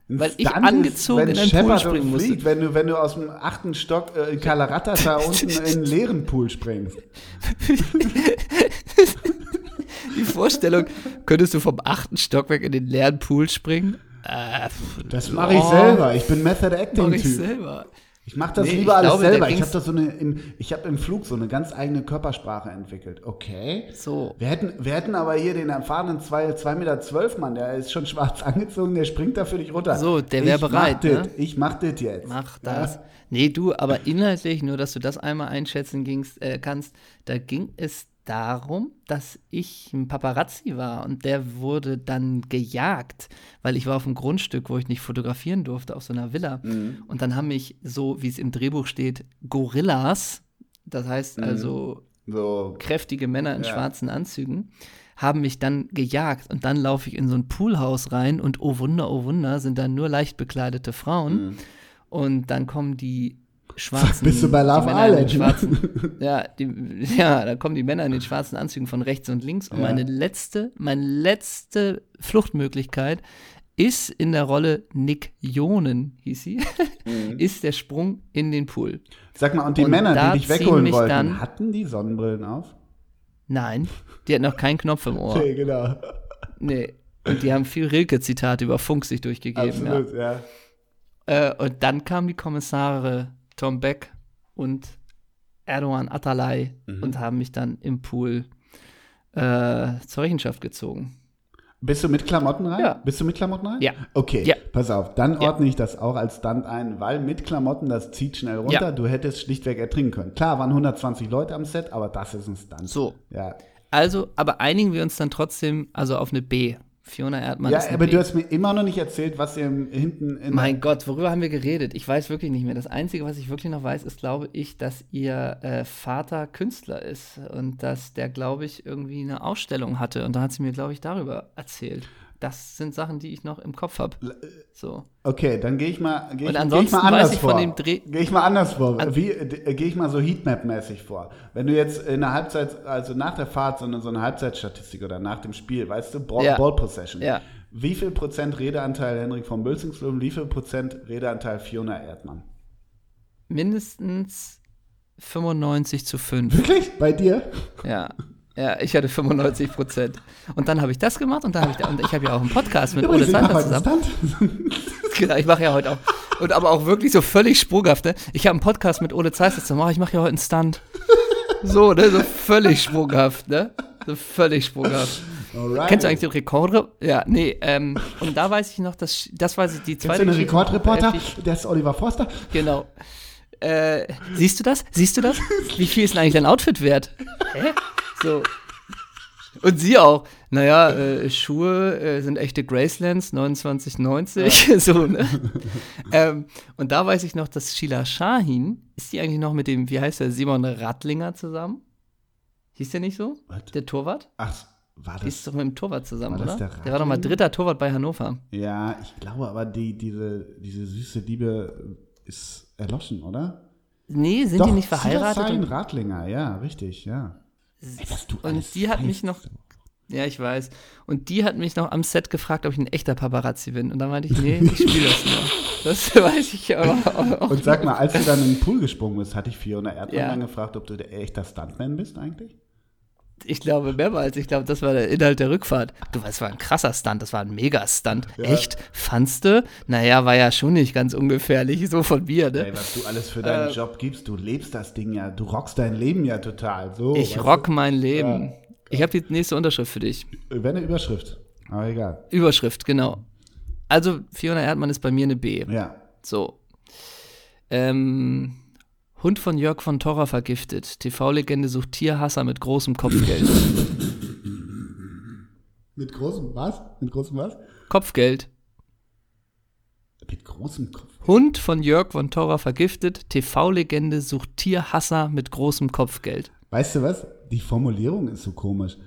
Weil ich angezogen ist, in einen Pool springen musste. Wenn du, wenn du aus dem achten Stock äh, in Kalaratata unten in einen leeren Pool springst. Die Vorstellung, könntest du vom achten Stockwerk in den leeren Pool springen? Äh, das mache ich oh, selber. Ich bin Method Acting Typ. Mach ich selber. Ich mache das nee, lieber alles glaube, selber. Ich habe so eine, im, ich habe im Flug so eine ganz eigene Körpersprache entwickelt. Okay. So. Wir hätten, wir hätten aber hier den erfahrenen 2,12 Meter zwölf Mann, der ist schon schwarz angezogen, der springt da für dich runter. So, der wäre bereit. Mach ne? Dit, ich mach das jetzt. Mach das. Ja. Nee, du, aber inhaltlich, nur dass du das einmal einschätzen gingst, äh, kannst, da ging es darum, dass ich ein Paparazzi war und der wurde dann gejagt, weil ich war auf einem Grundstück, wo ich nicht fotografieren durfte, auf so einer Villa. Mhm. Und dann haben mich so, wie es im Drehbuch steht, Gorillas, das heißt mhm. also so. kräftige Männer in ja. schwarzen Anzügen, haben mich dann gejagt. Und dann laufe ich in so ein Poolhaus rein und oh Wunder, oh Wunder, sind da nur leicht bekleidete Frauen. Mhm. Und dann kommen die schwarzen. Bist du bei Love Island? Schwarzen, ja, die, ja, da kommen die Männer in den schwarzen Anzügen von rechts und links. Und ja. meine letzte, meine letzte Fluchtmöglichkeit ist in der Rolle Nick Jonen, hieß sie, mhm. ist der Sprung in den Pool. Sag mal, und die und Männer, die dich wegholen wollten, dann, hatten die Sonnenbrillen auf? Nein, die hatten noch keinen Knopf im Ohr. Nee, genau. Nee, und die haben viel Rilke-Zitate über Funk sich durchgegeben. Absolut, ja. ja. Äh, und dann kamen die Kommissare Tom Beck und Erdogan Atalay mhm. und haben mich dann im Pool äh, zur Rechenschaft gezogen. Bist du mit Klamotten rein? Ja. Bist du mit Klamotten rein? Ja. Okay, ja. pass auf. Dann ordne ja. ich das auch als Stunt ein, weil mit Klamotten, das zieht schnell runter. Ja. Du hättest schlichtweg ertrinken können. Klar, waren 120 Leute am Set, aber das ist ein Stunt. So. Ja. Also, aber einigen wir uns dann trotzdem also auf eine B. Fiona Erdmann ja, aber du hast mir immer noch nicht erzählt, was ihr hinten in Mein Gott, worüber haben wir geredet? Ich weiß wirklich nicht mehr. Das Einzige, was ich wirklich noch weiß, ist, glaube ich, dass ihr äh, Vater Künstler ist und dass der, glaube ich, irgendwie eine Ausstellung hatte. Und da hat sie mir, glaube ich, darüber erzählt das sind Sachen, die ich noch im Kopf habe. Äh, so. Okay, dann gehe ich mal, geh ich, geh ich mal anders ich vor. Gehe ich mal anders vor. An Wie äh, gehe ich mal so Heatmap-mäßig vor? Wenn du jetzt in der Halbzeit, also nach der Fahrt, so eine, so eine Halbzeitstatistik oder nach dem Spiel, weißt du, Ball, ja. Ball Possession. Ja. Wie viel Prozent Redeanteil Henrik von Bülzingslöwen, wie viel Prozent Redeanteil Fiona Erdmann? Mindestens 95 zu 5. Wirklich? Bei dir? Ja. Ja, ich hatte 95 Prozent. Und dann habe ich das gemacht und dann habe ich, da, und ich habe ja auch einen Podcast mit Ole Seiter zusammen. genau, ich mache ja heute auch, Und aber auch wirklich so völlig sprunghaft, ne? Ich habe einen Podcast mit Ole Zeiss, das mache ich mache ja heute einen Stunt. So, ne? So völlig sprunghaft, ne? So völlig sprunghaft. Alright. Kennst du eigentlich den Rekord? Ja, nee, ähm, und da weiß ich noch, dass, das weiß ich, die Kennst zweite du den Rekordreporter? Äh, Der ist Oliver Forster. Genau. Äh, siehst du das? Siehst du das? Wie viel ist denn eigentlich dein Outfit wert? Hä? So. Und sie auch. Naja, äh, Schuhe äh, sind echte Gracelands, 29,90. so, ne? ähm, und da weiß ich noch, dass Sheila Shahin, ist die eigentlich noch mit dem, wie heißt der, Simon Rattlinger zusammen? Hieß der nicht so? Was? Der Torwart? Ach, war Die ist das? doch mit dem Torwart zusammen, das oder? der Der, war doch mal Rattlinger? dritter Torwart bei Hannover. Ja, ich glaube aber, die, diese, diese süße Liebe ist erloschen, oder? Nee, sind die nicht verheiratet? Sein Und, Radlinger, ja, richtig, ja. Und die hat mich noch, Ja, ich weiß. Und die hat mich noch am Set gefragt, ob ich ein echter Paparazzi bin. Und dann meinte ich, nee, ich spiele das nur. Das weiß ich aber auch. Und sag mal, als du dann in den Pool gesprungen bist, hatte ich Fiona Erdmann Ja. dann gefragt, ob du der echter Stuntman bist eigentlich? Ich glaube mehrmals. Ich glaube, das war der Inhalt der Rückfahrt. Du, das war ein krasser Stunt. Das war ein Mega-Stunt. Echt? Fandst du? Naja, war ja schon nicht ganz ungefährlich. So von mir, ne? Ey, was du alles für deinen Äh, Job gibst, du lebst das Ding ja, du rockst dein Leben ja total. So, Ich weißt rock mein Leben. Ja. Ich habe die nächste Unterschrift für dich. du? Wäre eine Überschrift, aber egal. Überschrift, genau. Also, Fiona Erdmann ist bei mir eine B. Ja. So. Ähm, Hund von Jörg von Torra vergiftet. TV-Legende sucht Tierhasser mit großem Kopfgeld. Mit großem was? Mit großem was? Kopfgeld. Mit großem Kopf. Hund von Jörg von Torra vergiftet. TV-Legende sucht Tierhasser mit großem Kopfgeld. Weißt du was? Die Formulierung ist so komisch.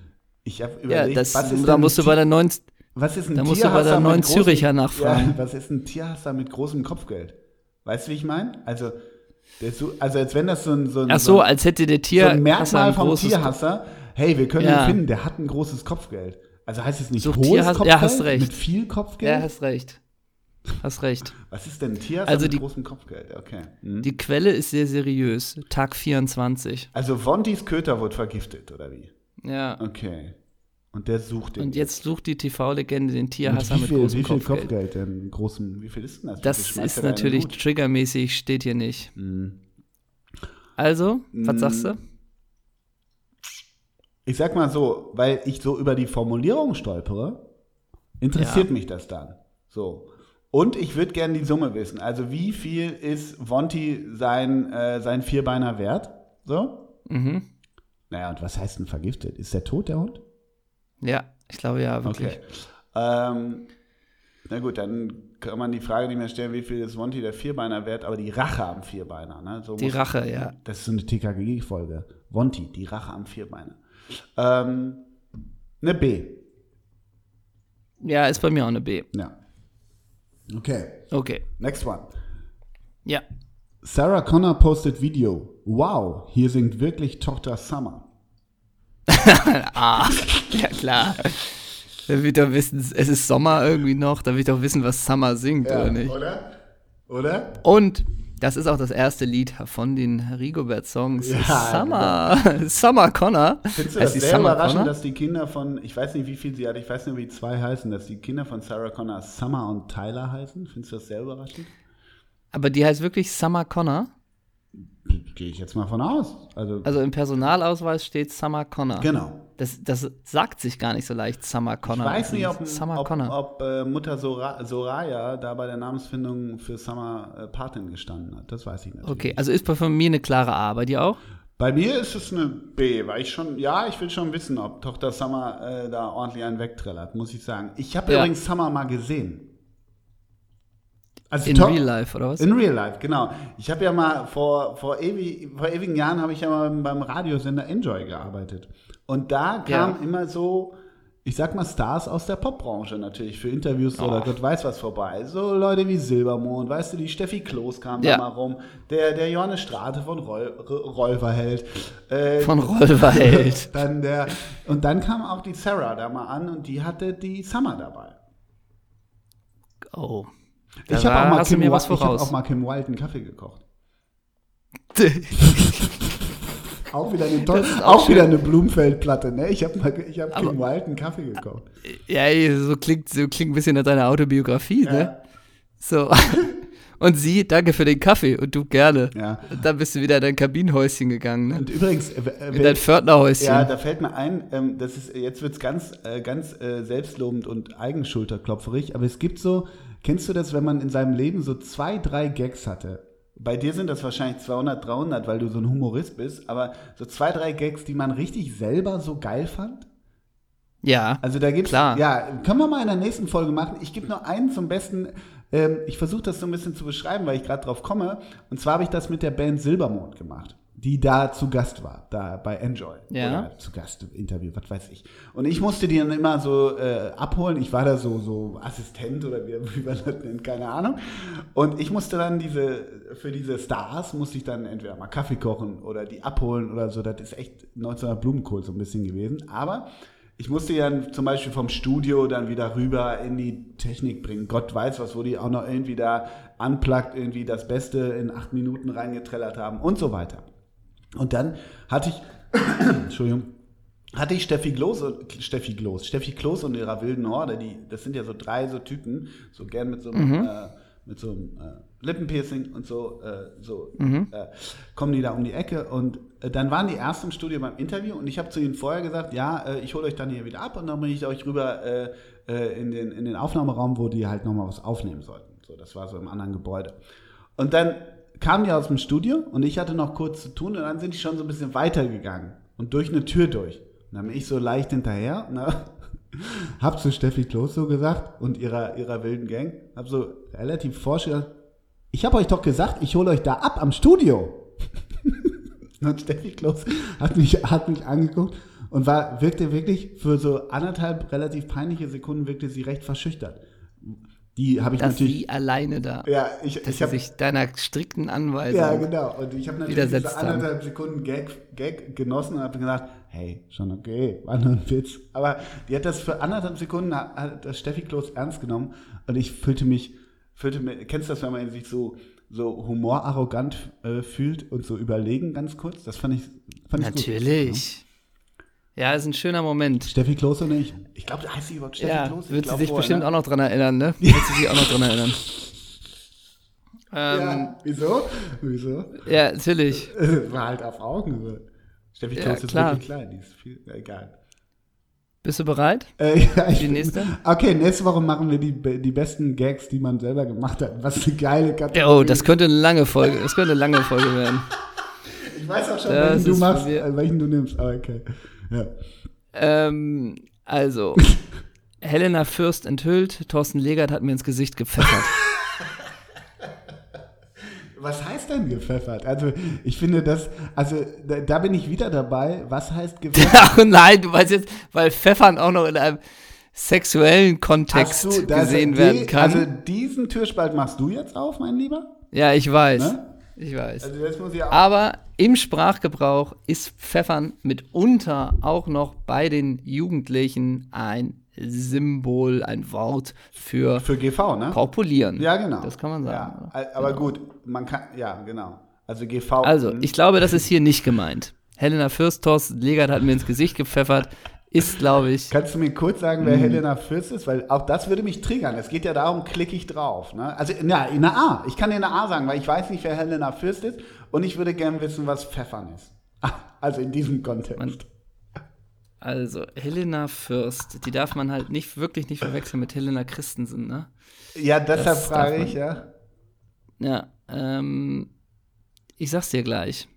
Ich habe Ja, überlegt, das, was ist da musst du bei der neuen. was ist ein da musst du bei der neuen Züricher nachfragen. Ja, was ist ein Tierhasser mit großem Kopfgeld? Weißt du, wie ich meine? Also, so, also als wenn das so ein, so ein, Ach so, als hätte der so Tierhasser ein Merkmal vom Tierhasser. Hey, wir können Ja. ihn finden, der hat ein großes Kopfgeld. Also heißt es nicht Sucht hohes Tierhass- Kopfgeld ja, hast recht. mit viel Kopfgeld? Ja, hast recht. Hast recht. was ist denn ein Tierhasser Also mit die- großem Kopfgeld? Okay. Hm. Die Quelle ist sehr seriös. Tag 24. Also Vontis Köter wurde vergiftet, oder wie? Ja. Okay. Und der sucht den. Und jetzt sucht die TV-Legende den mit Tierhasser mit, viel, großem wie viel Kopfgeld. Kopfgeld denn? Großen, wie viel ist denn das? Das ist natürlich triggermäßig, steht hier nicht. Mhm. Also, was sagst du? Ich sag mal so, weil ich so über die Formulierung stolpere, interessiert Ja. mich das dann. So. Und ich würde gerne die Summe wissen. Also wie viel ist Vonti sein, äh, sein Vierbeiner wert? So? Mhm. Naja, und was heißt denn vergiftet? Ist der tot, der Hund? Ja, ich glaube ja, wirklich. Okay. Ähm, na gut, dann kann man die Frage nicht mehr stellen, wie viel ist Vonti der Vierbeiner wert, aber die Rache am Vierbeiner. Ne? So Die Rache, ja. Das ist so eine TKG-Folge. Vonti, die Rache am Vierbeiner. Ähm, eine B. Ja, ist bei mir auch eine B. Ja. Okay, Okay. next one. Ja. Sarah Connor postet Video. Wow, hier singt wirklich Tochter Summer. Ah, ja klar. Da wird doch wissen, es ist Sommer irgendwie noch, da wird doch wissen, was Summer singt, oder nicht? Oder? Oder? Und das ist auch das erste Lied von den Rigobert-Songs. Ja, Summer. Summer Connor. Findest du Heißt das sehr Summer überraschend, Connor? dass die Kinder von, ich weiß nicht, wie viel sie hat, ich weiß nur, wie zwei heißen, dass die Kinder von Sarah Connor Summer und Tyler heißen? Findest du das sehr überraschend? Aber die heißt wirklich Summer Connor. Gehe ich jetzt mal von aus. Also, Also im Personalausweis steht Summer Connor. genau. Das, das sagt sich gar nicht so leicht, Summer Ich Connor. weiß nicht, ob, Summer ob, Connor. ob äh, Mutter Sora Soraya da bei der Namensfindung für Summer äh, Patin gestanden hat. Das weiß ich natürlich. Okay, also ist von mir eine klare A. Bei dir auch? Bei mir ist es eine B, weil ich schon, ja, ich will schon wissen, ob Tochter Summer äh, da ordentlich einen wegtrellert, muss ich sagen. Ich habe Ja. übrigens Summer mal gesehen. Also In Real Life, oder was? In Real Life, genau. Ich habe ja mal vor, vor, ewig, vor ewigen Jahren habe ich ja mal beim Radiosender Enjoy gearbeitet. Und da kamen Ja. immer so, ich sag mal, Stars aus der Popbranche natürlich für Interviews oder Oh. Gott weiß was vorbei. So Leute wie Silbermond, weißt du, die Steffi Kloß kam Ja. da mal rum, der, der Johannes Strate von Roll, Rolverheld. Äh, Von Rollverheld. dann der, und dann kam auch die Sarah da mal an und die hatte die Summer dabei. Oh. Ich habe auch, mal hast du Kim mir was Wi- ich hab auch mal Kim Wilde einen Kaffee gekocht. Auch wieder eine, toll, auch auch wieder eine Blumfeldplatte, ne? Ich habe ich hab Kim Wilde einen Kaffee gekocht. ja, ey, so klingt, so klingt ein bisschen nach deiner Autobiografie, ne? So. Und sie, danke für den Kaffee und du gerne. Ja. Und dann bist du wieder in dein Kabinenhäuschen gegangen, ne? Und übrigens, äh, äh, In dein Pförtnerhäuschen. Ja, da fällt mir ein, ähm, das ist, jetzt wird's ganz, äh, ganz äh, selbstlobend und eigenschulterklopferig, aber es gibt so, kennst du das, wenn man in seinem Leben so zwei, drei Gags hatte? Bei dir sind das wahrscheinlich 200, 300, weil du so ein Humorist bist, aber so zwei, drei Gags, die man richtig selber so geil fand? ja. Also da gibt's, Klar. ja, können wir mal in der nächsten Folge machen. Ich gebe nur einen zum besten, ähm, ich versuche das so ein bisschen zu beschreiben, weil ich gerade drauf komme. Und zwar habe ich das mit der Band Silbermond gemacht, die da zu Gast war, da bei Enjoy. Ja. Oder zu Gast Interview, was weiß ich. Und ich musste die dann immer so äh, abholen. Ich war da so, so Assistent oder wie, wie man das nennt, keine Ahnung. Und ich musste dann diese, für diese Stars musste ich dann entweder mal Kaffee kochen oder die abholen oder so. Das ist echt 1900 Blumenkohl so ein bisschen gewesen. Aber ich musste ja zum Beispiel vom Studio dann wieder rüber in die Technik bringen. Gott weiß was, wo die auch noch irgendwie da unplugged irgendwie das Beste in acht Minuten reingetrellert haben und so weiter. Und dann hatte ich, Entschuldigung, hatte ich Steffi Gloß, Steffi Gloß, Steffi Kloß und ihrer wilden Horde, die, das sind ja so drei so Typen, so gern mit so einem, äh, mit so einem äh, Lippenpiercing und so, äh, so äh, kommen die da um die Ecke und äh, dann waren die erst im Studio beim Interview und ich habe zu ihnen vorher gesagt, ja, äh, ich hole euch dann hier wieder ab und dann bringe ich euch rüber in, den, in den Aufnahmeraum, wo die halt nochmal was aufnehmen sollten. So, das war so im anderen Gebäude. Und dann kamen die aus dem Studio und ich hatte noch kurz zu tun und dann sind die schon so ein bisschen weitergegangen und durch eine Tür durch. Und dann bin ich so leicht hinterher, ne? hab zu Steffi Kloß so gesagt und ihrer, ihrer wilden Gang, hab so relativ forsch gesagt, ich habe euch doch gesagt, ich hole euch da ab am Studio. und Steffi Kloß hat mich, hat mich angeguckt und war, wirkte wirklich für so anderthalb relativ peinliche Sekunden wirkte sie recht verschüchtert. Die habe ich Dass natürlich. sie alleine da. Ja, ich, dass ich sie habe sich deiner strikten Anweisung. ja, genau. Und ich habe natürlich diese anderthalb Sekunden Gag, Gag genossen und habe gesagt, hey, schon okay, war nur ein Witz. Aber die hat das für anderthalb Sekunden, hat das Steffi Kloß ernst genommen und ich fühlte mich, fühlte mich, kennst du das, wenn man sich so, so humorarrogant äh, fühlt und so überlegen ganz kurz? Das fand ich, fand ich gut. Natürlich. Ja, ist ein schöner Moment. Steffi Kloß und ich. Ich glaube, heißt sie überhaupt Steffi Ja? Ich wird sie sich wohl, bestimmt ne? auch noch dran erinnern, ne? Wird sie sich auch noch dran erinnern. Ähm, Ja, wieso? Wieso? ja. natürlich. War halt auf Augenhöhe. Steffi Ja, Kloß ist klar. wirklich klein, die ist viel, egal. Bist du bereit? Äh, ja, ich Die nächste? Okay, nächste Woche machen wir die, die besten Gags, die man selber gemacht hat. Was eine geile Kategorie. Oh, das könnte eine lange Folge, das könnte eine lange Folge werden. ich weiß auch schon, das welchen du machst, äh, welchen du nimmst. Aber okay. Ja. Ähm, also, Helena Fürst enthüllt, Thorsten Legert hat mir ins Gesicht gepfeffert. Was heißt denn gepfeffert? Also, ich finde das, also, da, da bin ich wieder dabei. Was heißt gepfeffert? Ach nein, du weißt jetzt, weil Pfeffern auch noch in einem sexuellen Kontext so, gesehen die- werden kann. Also, diesen Türspalt machst du jetzt auf, mein Lieber? ja, ich weiß. Ne? Ich weiß. Also, auch. Aber im Sprachgebrauch ist Pfeffern mitunter auch noch bei den Jugendlichen ein Symbol, ein Wort für Für GV, ne? Populieren. Ja, genau. Das kann man sagen. Ja, aber gut, man kann, ja, genau. Also GV. Also, ich glaube, das ist hier nicht gemeint. Helena Fürst, Thorsten Legert hat mir ins Gesicht gepfeffert. Ist, glaube ich. Kannst du mir kurz sagen, wer Helena Fürst ist? Weil auch das würde mich triggern. Es geht ja darum, klicke ich drauf. Ne? Also na, in der A. Ich kann dir eine A sagen, weil ich weiß nicht, wer Helena Fürst ist. Und ich würde gerne wissen, was Pfeffern ist. Also in diesem Kontext. Man- Also, Helena Fürst, die darf man halt nicht wirklich nicht verwechseln mit Helena Christensen, ne? ja, deshalb das frage ich, ja. Ja, ähm, ich sag's dir gleich.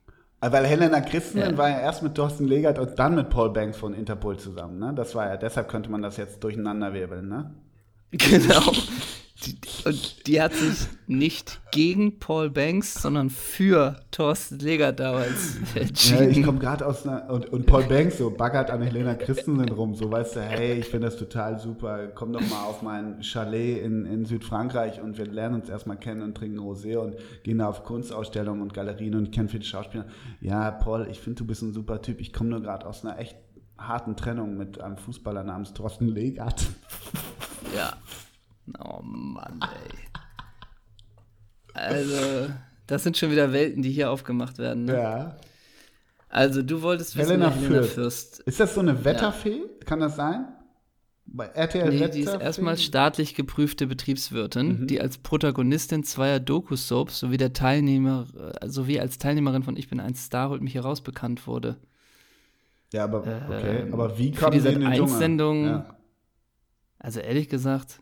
Weil Helena Christensen Ja. war ja erst mit Thorsten Legert und dann mit Paul Banks von Interpol zusammen. Ne? Das war ja, deshalb könnte man das jetzt durcheinander wirbeln. Ne? Genau. Die, und die hat sich nicht gegen Paul Banks, sondern für Thorsten Legert damals Ja, entschieden. ich komme gerade aus einer. Und, und Paul Banks so baggert an Helena Christensen rum, so weißt du, hey, ich finde das total super. Komm doch mal auf mein Chalet in, in Südfrankreich und wir lernen uns erstmal kennen und trinken Rosé und gehen da auf Kunstausstellungen und Galerien und kennen viele Schauspieler. Ja, Paul, ich finde, du bist ein super Typ. Ich komme nur gerade aus einer echt harten Trennung mit einem Fußballer namens Thorsten Legert. Ja. Oh Mann, ey. Also, das sind schon wieder Welten, die hier aufgemacht werden. Ne? Ja. Also, du wolltest wissen, Helena wer Helena Fürst. Fürst. Ist das so eine Wetterfee? Kann das sein? Bei RTL Nee, die ist erstmal staatlich geprüfte Betriebswirtin, Mhm. die als Protagonistin zweier Doku-Soaps sowie, der Teilnehmer, äh, sowie als Teilnehmerin von Ich bin ein Star, holt mich heraus bekannt wurde. Ja, aber okay. Ähm, aber wie kam die sie in den Dschungel? Sat.1-Sendung- Ja. Also ehrlich gesagt,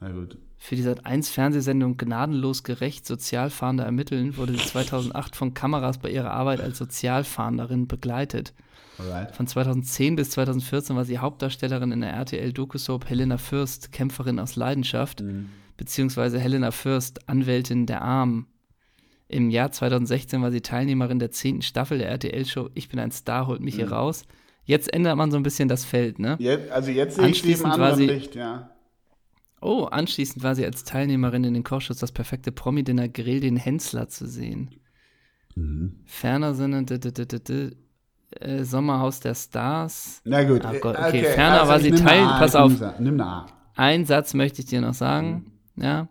Na gut. für die Sat.1-Fernsehsendung Gnadenlos gerecht Sozialfahnder ermitteln, wurde sie 2008 von Kameras bei ihrer Arbeit als Sozialfahnderin begleitet. Alright. Von 2010 bis 2014 war sie Hauptdarstellerin in der RTL-Doku-Soap Helena Fürst, Kämpferin aus Leidenschaft, Mhm. beziehungsweise Helena Fürst, Anwältin der Armen. Im Jahr 2016 war sie Teilnehmerin der zehnten Staffel der RTL-Show Ich bin ein Star, holt mich hier Mhm. raus. Jetzt ändert man so ein bisschen das Feld, ne? Jetzt, also jetzt sehe ich sie im anderen sie- Licht, ja. Oh, anschließend war sie als Teilnehmerin in den Kochshows Das perfekte Promi-Dinner Grill den Hensler zu sehen. Mhm. Ferner sind äh, Sommerhaus der Stars. Na gut. Ah Gott, äh, okay. Ferner war ich sie Teil- A, pass auf. Nimm eine A. Ein Satz möchte ich dir noch sagen. Mhm. Ja.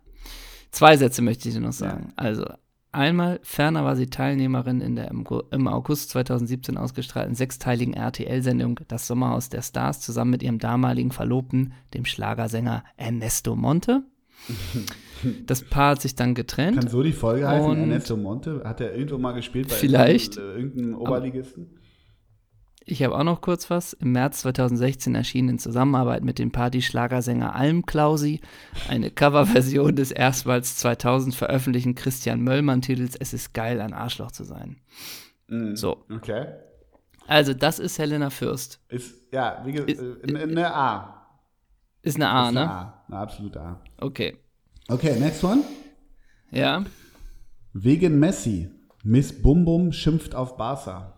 Zwei Sätze möchte ich dir noch sagen. Also, einmal, ferner war sie Teilnehmerin in der im, Gu- im August 2017 ausgestrahlten sechsteiligen RTL-Sendung Das Sommerhaus der Stars zusammen mit ihrem damaligen Verlobten, dem Schlagersänger Ernesto Monte. Das Paar hat sich dann getrennt. Kann so die Folge heißen? Ernesto Monte? Hat er irgendwo mal gespielt bei Vielleicht. irgendeinem, äh, irgendeinem Oberligisten? Ich habe auch noch kurz was. Im März 2016 erschien in Zusammenarbeit mit dem Party-Schlagersänger Alm Klausi eine Coverversion des erstmals 2000 veröffentlichten Christian Möllmann-Titels Es ist geil, ein Arschloch zu sein. Mhm. So. Okay. Also, das ist Helena Fürst. Ist, ja, wie gesagt, Ist- äh, eine eine A. Ist eine A, Ist ne? Eine A. Eine absolute A. Okay. Okay, next one. Ja. Wegen Messi. Miss Bum Bum schimpft auf Barca.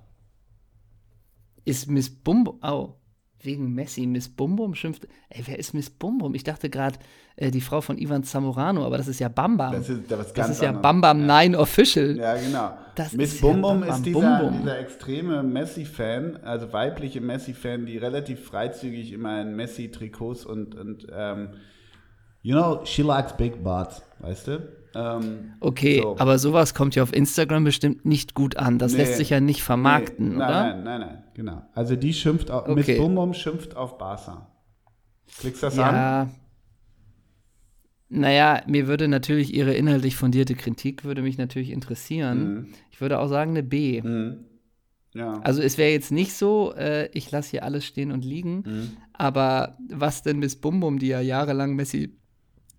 Ist Miss Bum Au. Wegen Messi. Miss Bum Bum schimpft. Ey, wer ist Miss Bum Bum? Ich dachte gerade, äh, die Frau von Ivan Zamorano, aber das ist ja Bam Bam. Das ist, das Das ist ja anderes. Bam Bam 9 Official. Ja, genau. Das Miss ist ja Bum Bum Bam ist Bum dieser, Bum. dieser extreme Messi-Fan, also weibliche Messi-Fan, die relativ freizügig immer in Messi-Trikots und, und ähm, you know, she likes big butts, weißt du? Ähm, Okay, so. aber sowas kommt ja auf Instagram bestimmt nicht gut an. Das Nee. lässt sich ja nicht vermarkten, nee, nein, oder? Nein, nein, nein, genau. Also die schimpft auf, Okay. Miss Bum Bum schimpft auf Barca. Klickst das an? Ja. Naja, mir würde natürlich ihre inhaltlich fundierte Kritik würde mich natürlich interessieren. Mhm. Ich würde auch sagen eine B. Mhm. Ja. Also es wäre jetzt nicht so, äh, ich lasse hier alles stehen und liegen, Mhm. aber was denn Miss Bum Bum, die ja jahrelang Messi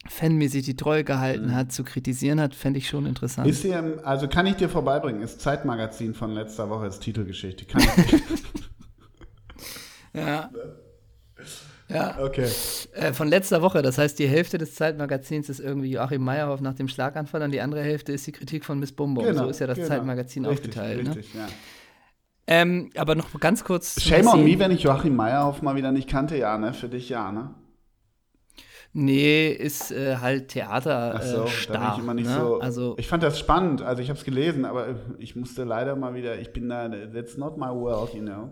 fanmäßig die Treue gehalten hat, zu kritisieren hat, fände ich schon interessant. Mhm. Ist im- also kann ich dir vorbeibringen, ist Zeitmagazin von letzter Woche, ist Titelgeschichte. Kann ich, ja. Ja. okay. Äh, von letzter Woche, das heißt, die Hälfte des Zeitmagazins ist irgendwie Joachim Meyerhoff nach dem Schlaganfall und die andere Hälfte ist die Kritik von Miss Bum Bum. so ist ja das genau. Zeitmagazin richtig, aufgeteilt. Ne? Richtig, ja. Ähm, aber noch ganz kurz. Shame on me, wenn ich Joachim Meyerhoff mal wieder nicht kannte, ja, ne? Für dich ja, ne? Nee, ist äh, halt Theater Ach so, äh, da Star. bin ich immer nicht ne? so. Also, ich fand das spannend, also ich habe es gelesen, aber ich musste leider mal wieder, ich bin da, that's not my world, you know.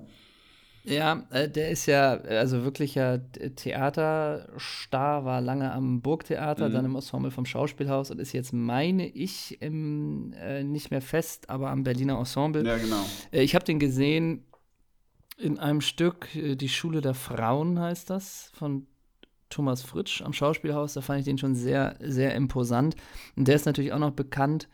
ja, äh, der ist ja, äh, also wirklicher Theaterstar, war lange am Burgtheater, Mhm. dann im Ensemble vom Schauspielhaus und ist jetzt, meine ich, im, äh, nicht mehr fest, aber am Berliner Ensemble. Ja, genau. Äh, Ich habe den gesehen in einem Stück, äh, Die Schule der Frauen heißt das, von Thomas Fritsch am Schauspielhaus. Da fand ich den schon sehr, sehr imposant. Und der ist natürlich auch noch bekannt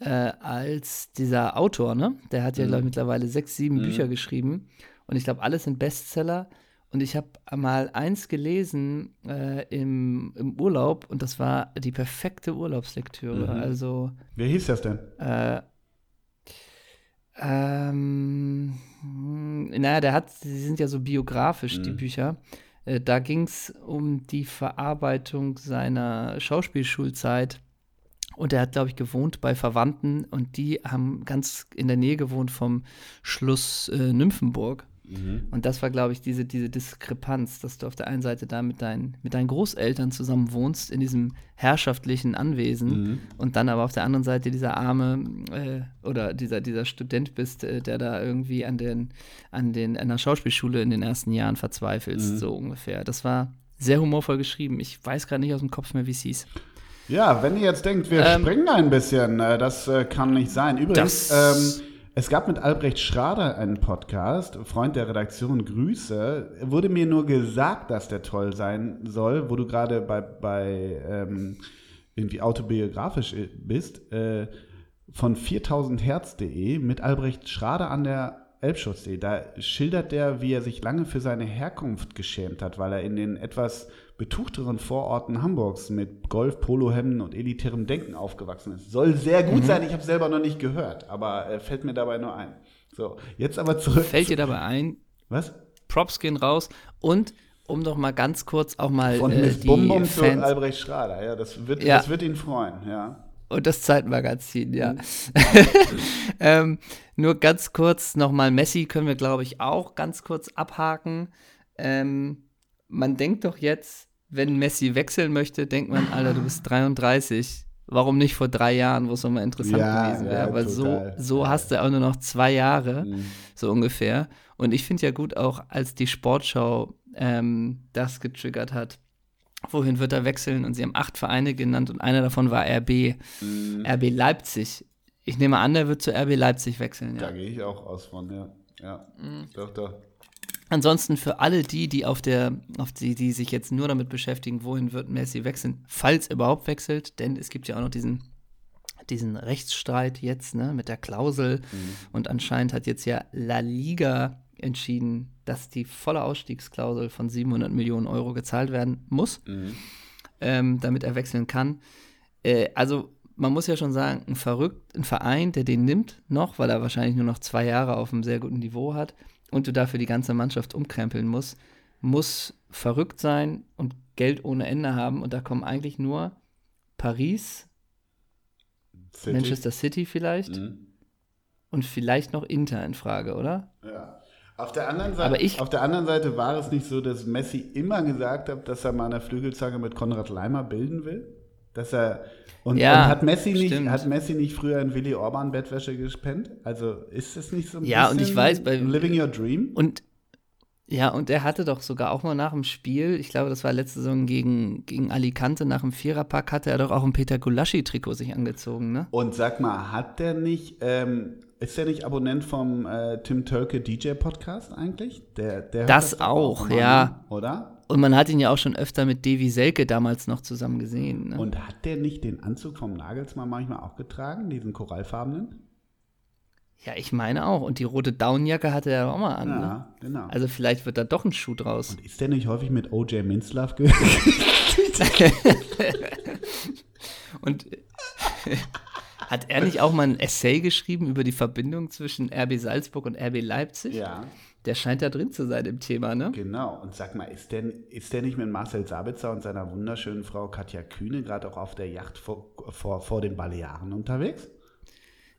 äh, als dieser Autor, ne? Der hat ja, Mhm. glaube ich, mittlerweile sechs, sieben Mhm. Bücher geschrieben. Und ich glaube, alles sind Bestseller. Und ich habe mal eins gelesen äh, im, im Urlaub und das war die perfekte Urlaubslektüre. Mhm. Also Wie hieß das denn? äh, ähm, hm, naja, der hat, sie sind ja so biografisch, die Mhm. Bücher. Äh, da ging es um die Verarbeitung seiner Schauspielschulzeit. Und er hat, glaube ich, gewohnt bei Verwandten und die haben ganz in der Nähe gewohnt vom Schloss äh, Nymphenburg. Und das war, glaube ich, diese, diese Diskrepanz, dass du auf der einen Seite da mit, dein, mit deinen Großeltern zusammen wohnst, in diesem herrschaftlichen Anwesen, Mhm. und dann aber auf der anderen Seite dieser arme äh, oder dieser, dieser Student bist, äh, der da irgendwie an, den, an, den, an der Schauspielschule in den ersten Jahren verzweifelst, Mhm. so ungefähr. Das war sehr humorvoll geschrieben. Ich weiß gerade nicht aus dem Kopf mehr, wie es hieß. Ja, wenn ihr jetzt denkt, wir Ähm, springen ein bisschen, äh, das äh, kann nicht sein. Übrigens, ähm, Es gab mit Albrecht Schrader einen Podcast, Freund der Redaktion, Grüße. Wurde mir nur gesagt, dass der toll sein soll, wo du gerade bei, bei ähm, irgendwie autobiografisch bist, äh, von 4000herz.de mit Albrecht Schrader an der Elbschutzsee. Da schildert der, wie er sich lange für seine Herkunft geschämt hat, weil er in den etwas betuchteren Vororten Hamburgs mit Golf, Polohemden und elitärem Denken aufgewachsen ist. Soll sehr gut mhm. sein, ich habe selber noch nicht gehört, aber äh, fällt mir dabei nur ein. So, jetzt aber zurück. Fällt dir dabei ein? Was? Props gehen raus und um doch mal ganz kurz auch mal Von äh, die Bum -Bum zu Albrecht Schrader, ja, das wird, ja. das wird ihn freuen, ja. Und das Zeitmagazin, ja. Mhm. ähm, nur ganz kurz nochmal, Messi können wir, glaube ich, auch ganz kurz abhaken. Ähm, man denkt doch jetzt, wenn Messi wechseln möchte, denkt man, Alter, du bist 33. Warum nicht vor drei Jahren, wo es nochmal interessant ja, gewesen wäre? Ja, Weil so, so hast du auch nur noch zwei Jahre, mhm. so ungefähr. Und ich finde ja gut auch, als die Sportschau ähm, das getriggert hat, wohin wird er wechseln? Und sie haben acht Vereine genannt und einer davon war RB. Mhm. RB Leipzig. Ich nehme an, der wird zu RB Leipzig wechseln. Ja. Da gehe ich auch aus von, ja. Ja, mhm. doch, doch. Ansonsten für alle die, die auf der, auf die, die sich jetzt nur damit beschäftigen, wohin wird Messi wechseln, falls er überhaupt wechselt, denn es gibt ja auch noch diesen, diesen Rechtsstreit jetzt, ne, mit der Klausel. Mhm. Und anscheinend hat jetzt ja La Liga entschieden, dass die volle Ausstiegsklausel von 700 Millionen Euro gezahlt werden muss, mhm. ähm, damit er wechseln kann. Äh, also man muss ja schon sagen, ein verrückt, ein Verein, der den nimmt noch, weil er wahrscheinlich nur noch zwei Jahre auf einem sehr guten Niveau hat, und du dafür die ganze Mannschaft umkrempeln musst, muss verrückt sein und Geld ohne Ende haben. Und da kommen eigentlich nur Paris, City. Manchester City vielleicht mhm. und vielleicht noch Inter in Frage, oder? Ja. Auf der, anderen Seite, Aber ich, auf der anderen Seite war es nicht so, dass Messi immer gesagt hat, dass er mal eine Flügelzange mit Konrad Leimer bilden will? Dass er und, ja, und, hat, Messi nicht, hat Messi nicht früher in Willy Orban Bettwäsche gespennt? Also ist es nicht so ein ja, bisschen und ich weiß, bei, Living Your Dream? Und ja, und er hatte doch sogar auch mal nach dem Spiel, ich glaube, das war letzte Saison gegen, gegen Alicante, nach dem Viererpack, hatte er doch auch ein Peter Gulaschi-Trikot sich angezogen, ne? Und sag mal, hat der nicht, ähm, ist der nicht Abonnent vom äh, Tim Tölke DJ-Podcast eigentlich? Der, der das, das auch, auch ja. Ne? Oder? Und man hat ihn ja auch schon öfter mit Davy Selke damals noch zusammen gesehen. Ne? Und hat der nicht den Anzug vom Nagelsmann manchmal auch getragen, diesen korallfarbenen? Ja, ich meine auch. Und die rote Downjacke hatte er auch mal an. Ja, ne? genau. Also vielleicht wird da doch ein Schuh draus. Und ist der nicht häufig mit OJ Minzlaff Und hat er nicht auch mal ein Essay geschrieben über die Verbindung zwischen RB Salzburg und RB Leipzig? Ja. Der scheint da drin zu sein im Thema, ne? Genau. Und sag mal, ist der, ist der nicht mit Marcel Sabitzer und seiner wunderschönen Frau Katja Kühne gerade auch auf der Yacht vor, vor, vor den Balearen unterwegs?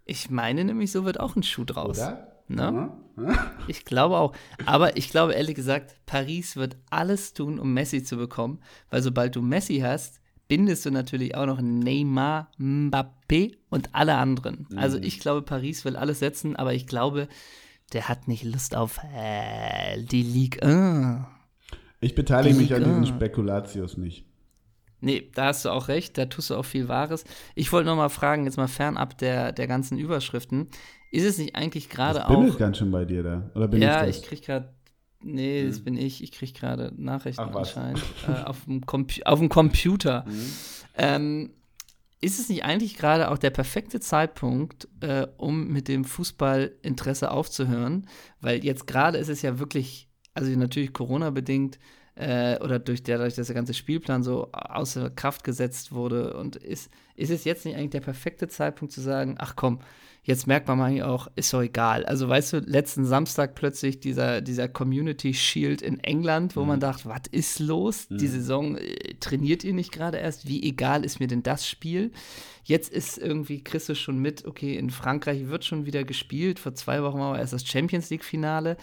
Ich meine nämlich, so wird auch ein Schuh draus. Oder? Ne? Mhm. Ich glaube auch. Aber ich glaube ehrlich gesagt, Paris wird alles tun, um Messi zu bekommen, weil sobald du Messi hast, bindest du natürlich auch noch Neymar, Mbappé und alle anderen. Also mhm. Also ich glaube, Paris will alles setzen, aber ich glaube, der hat nicht Lust auf äh, die Ligue 1. Ich beteilige mich an diesen Spekulatius nicht. Nee, da hast du auch recht, da tust du auch viel Wahres. Ich wollte noch mal fragen, jetzt mal fernab der, der ganzen Überschriften, ist es nicht eigentlich gerade auch. Ich ganz schön bei dir da. Oder bin ja, ich, ich krieg gerade. Nee, hm. das bin ich. Ich krieg gerade Nachrichten Ach, anscheinend. äh, auf, dem auf dem Computer. Hm. Ähm, ist es nicht eigentlich gerade auch der perfekte Zeitpunkt, äh, um mit dem Fußballinteresse aufzuhören? Weil jetzt gerade ist es ja wirklich, also natürlich Corona-bedingt äh, oder durch dadurch, dass der ganze Spielplan so außer Kraft gesetzt wurde. Und ist, ist es jetzt nicht eigentlich der perfekte Zeitpunkt zu sagen, ach komm, jetzt merkt man mal auch, ist doch egal. Also weißt du, letzten Samstag plötzlich dieser, dieser Community Shield in England, wo mhm. man dachte, was ist los? Mhm. Die Saison äh, trainiert ihr nicht gerade erst? Wie egal ist mir denn das Spiel? Jetzt ist irgendwie, kriegst du schon mit, okay, in Frankreich wird schon wieder gespielt. Vor zwei Wochen war erst das Champions League-Finale.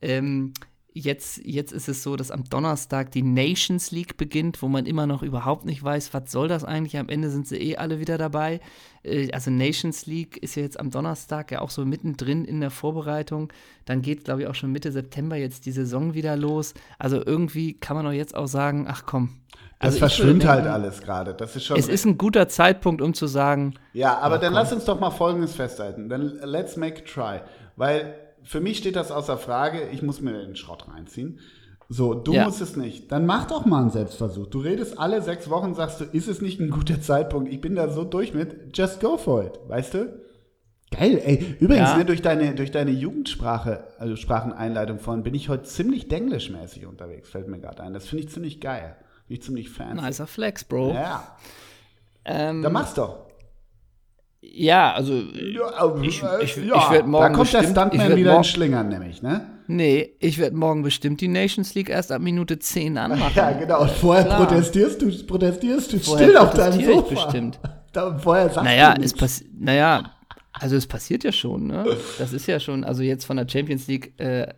Ähm, Jetzt, jetzt ist es so, dass am Donnerstag die Nations League beginnt, wo man immer noch überhaupt nicht weiß, was soll das eigentlich. Am Ende sind sie eh alle wieder dabei. Äh, also Nations League ist ja jetzt am Donnerstag ja auch so mittendrin in der Vorbereitung. Dann geht, glaube ich, auch schon Mitte September jetzt die Saison wieder los. Also irgendwie kann man doch jetzt auch sagen, ach komm, Das Also verschwimmt halt alles gerade. Das ist schon. Es ist ein guter Zeitpunkt, um zu sagen, ja, aber Ach, dann komm. lass uns doch mal Folgendes festhalten. Dann let's make a try. Weil für mich steht das außer Frage, ich muss mir den Schrott reinziehen. So, du Ja. musst es nicht. Dann mach doch mal einen Selbstversuch. Du redest alle sechs Wochen, sagst du, ist es nicht ein guter Zeitpunkt? Ich bin da so durch mit, just go for it, weißt du? Geil, ey. Übrigens, Ja. ne, durch deine, durch deine Jugendsprache, also Spracheneinleitung von, bin ich heute ziemlich denglischmäßig unterwegs, fällt mir gerade ein. Das finde ich ziemlich geil. Bin ich ziemlich fancy. nicer Flex, Bro. Ja, Ähm, dann mach's doch. Ja, also Ja, Ich- äh, ich- ja. ich werd morgen Da kommt der bestimmt- ich Stuntman wieder morgen- in Schlingern, nämlich, ne? Nee, ich werde morgen bestimmt die Nations League erst ab Minute 10 anmachen. Ja, genau. Und vorher Klar. protestierst du, protestierst du Vorher still auf deinem protestiere ich Sofa. bestimmt. Da, vorher sagst Naja, du es nichts. passiert, naja, also es passiert ja schon, ne? Das ist ja schon, also jetzt von der Champions League, äh,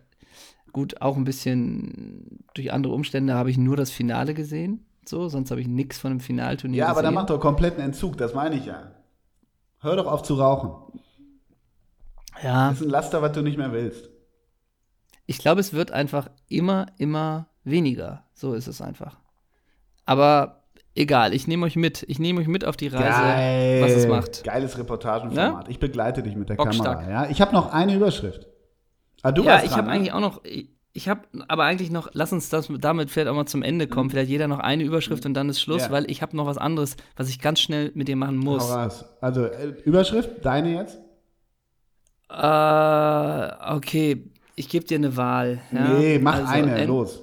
gut, auch ein bisschen durch andere Umstände habe ich nur das Finale gesehen, so, sonst habe ich nichts von dem Finalturnier Ja, aber gesehen. dann mach doch kompletten Entzug, das meine ich ja. Hör doch auf zu rauchen. ja, Das ist ein Laster, was du nicht mehr willst. ich glaube, es wird einfach immer, immer weniger. So ist es einfach. Aber egal, ich nehme euch mit. Ich nehme euch mit auf die Reise, was es macht. Geiles Reportagenformat. Ich begleite dich mit der Bockstark. Kamera. Ja? Ich habe noch eine Überschrift. Ah, du ja, warst ich habe ne? eigentlich auch noch, ich, ich habe aber eigentlich noch, lass uns das damit vielleicht auch mal zum Ende kommen. Vielleicht jeder noch eine Überschrift und dann ist Schluss, Mhm. Ja. weil ich habe noch was anderes, was ich ganz schnell mit dir machen muss. Also, äh, Überschrift, deine jetzt? Äh, okay, ich gebe dir eine Wahl. Ja? nee, mach Also, eine, los.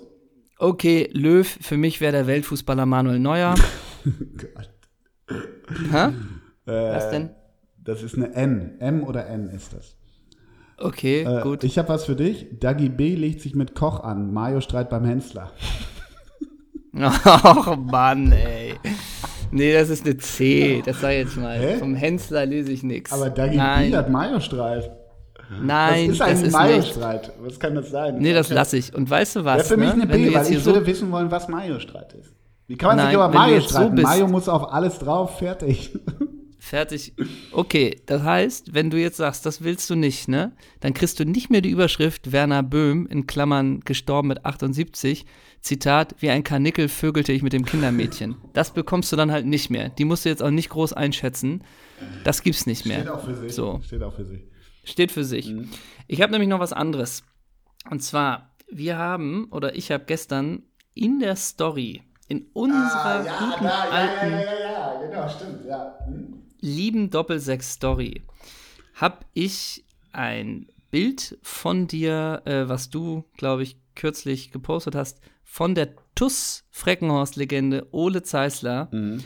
Okay, Löw, für mich wäre der Weltfußballer Manuel Neuer. Hä? Was Äh, denn? Das ist eine N. M oder N ist das. Okay, Äh, gut. Ich habe was für dich. Dagi B legt sich mit Koch an. Mario Streit beim Hensler. Ach Mann, ey. Nee, das ist eine C, das sag ich jetzt mal. Hä? Vom Hensler lese ich nichts. Aber Dagi Nein, B hat Mario Streit. nein, das ist das ein ist. Mayo-Streit. Was kann das sein? Nee, das lasse ich. Und weißt du Wäre was? für mich ne? eine Wenn du B, weil ich so würde wissen wollen, was Mayo-Streit ist. Wie kann man Nein, sich über Mayo so streiten? bist- Mayo muss auf alles drauf, fertig. fertig. Okay, das heißt, wenn du jetzt sagst, das willst du nicht, ne? Dann kriegst du nicht mehr die Überschrift Werner Böhm in Klammern gestorben mit 78. Zitat, wie ein Karnickel vögelte ich mit dem Kindermädchen. Das bekommst du dann halt nicht mehr. Die musst du jetzt auch nicht groß einschätzen. Das gibt's nicht mehr. Steht auch für sich. So. Steht auch für sich. Steht für sich. Mhm. Ich habe nämlich noch was anderes. Und zwar, wir haben, oder ich habe gestern in der Story, in unserer guten alten, Ah, ja, ja, genau, stimmt, ja. Hm? Lieben Doppelsechs-Story, habe ich ein Bild von dir, äh, was du, glaube ich, kürzlich gepostet hast, von der TUS-Freckenhorst-Legende Ole Zeisler Mhm.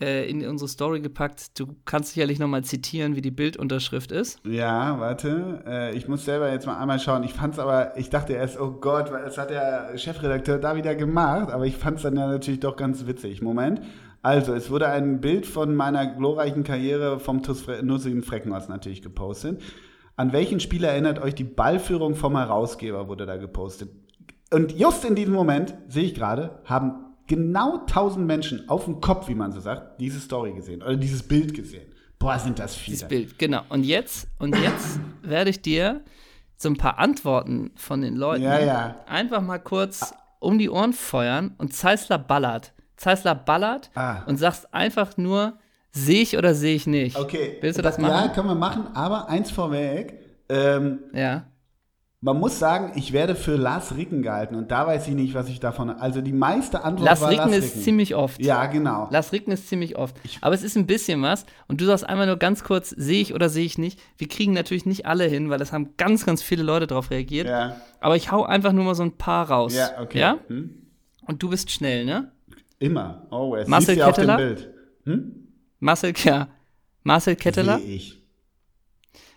äh, in unsere Story gepackt. Du kannst sicherlich noch mal zitieren, wie die Bildunterschrift ist. Ja, warte. Äh, ich muss selber jetzt mal einmal schauen. Ich fand's aber, ich dachte erst, oh Gott, was hat der Chefredakteur da wieder gemacht? Aber ich fand's dann ja natürlich doch ganz witzig. Moment. Also, es wurde ein Bild von meiner glorreichen Karriere vom TuS Fre Nussim Freckenhaus natürlich gepostet. An welchen Spieler erinnert euch die Ballführung vom Herausgeber, wurde da gepostet. Und just in diesem Moment, sehe ich gerade, haben genau 1000 Menschen auf dem Kopf, wie man so sagt, diese Story gesehen oder dieses Bild gesehen. Boah, sind das viele. Dieses Bild, genau. Und jetzt, und jetzt werde ich dir so ein paar Antworten von den Leuten Ja, ja. einfach mal kurz um die Ohren feuern und Zeissler ballert. Zeissler ballert Ah. und sagst einfach nur, sehe ich oder sehe ich nicht. Okay. Willst du das Ja, machen? können wir machen, aber eins vorweg. Ähm, Ja. man muss sagen, ich werde für Lars Ricken gehalten und da weiß ich nicht, was ich davon. Also die meiste Antwort Lars war Ricken Lars ist Ricken. ziemlich oft. Ja, genau. Lars Ricken ist ziemlich oft. Aber es ist ein bisschen was. Und du sagst einmal nur ganz kurz, sehe ich oder sehe ich nicht. Wir kriegen natürlich nicht alle hin, weil es haben ganz, ganz viele Leute darauf reagiert. Ja, Aber ich hau einfach nur mal so ein paar raus. ja okay. Ja? Hm? Und du bist schnell, ne? Immer, always. Marcel Siehst ja auf dem Ketteler? Bild. Hm? Marcel, ja. Marcel Ketteler. Sehe ich.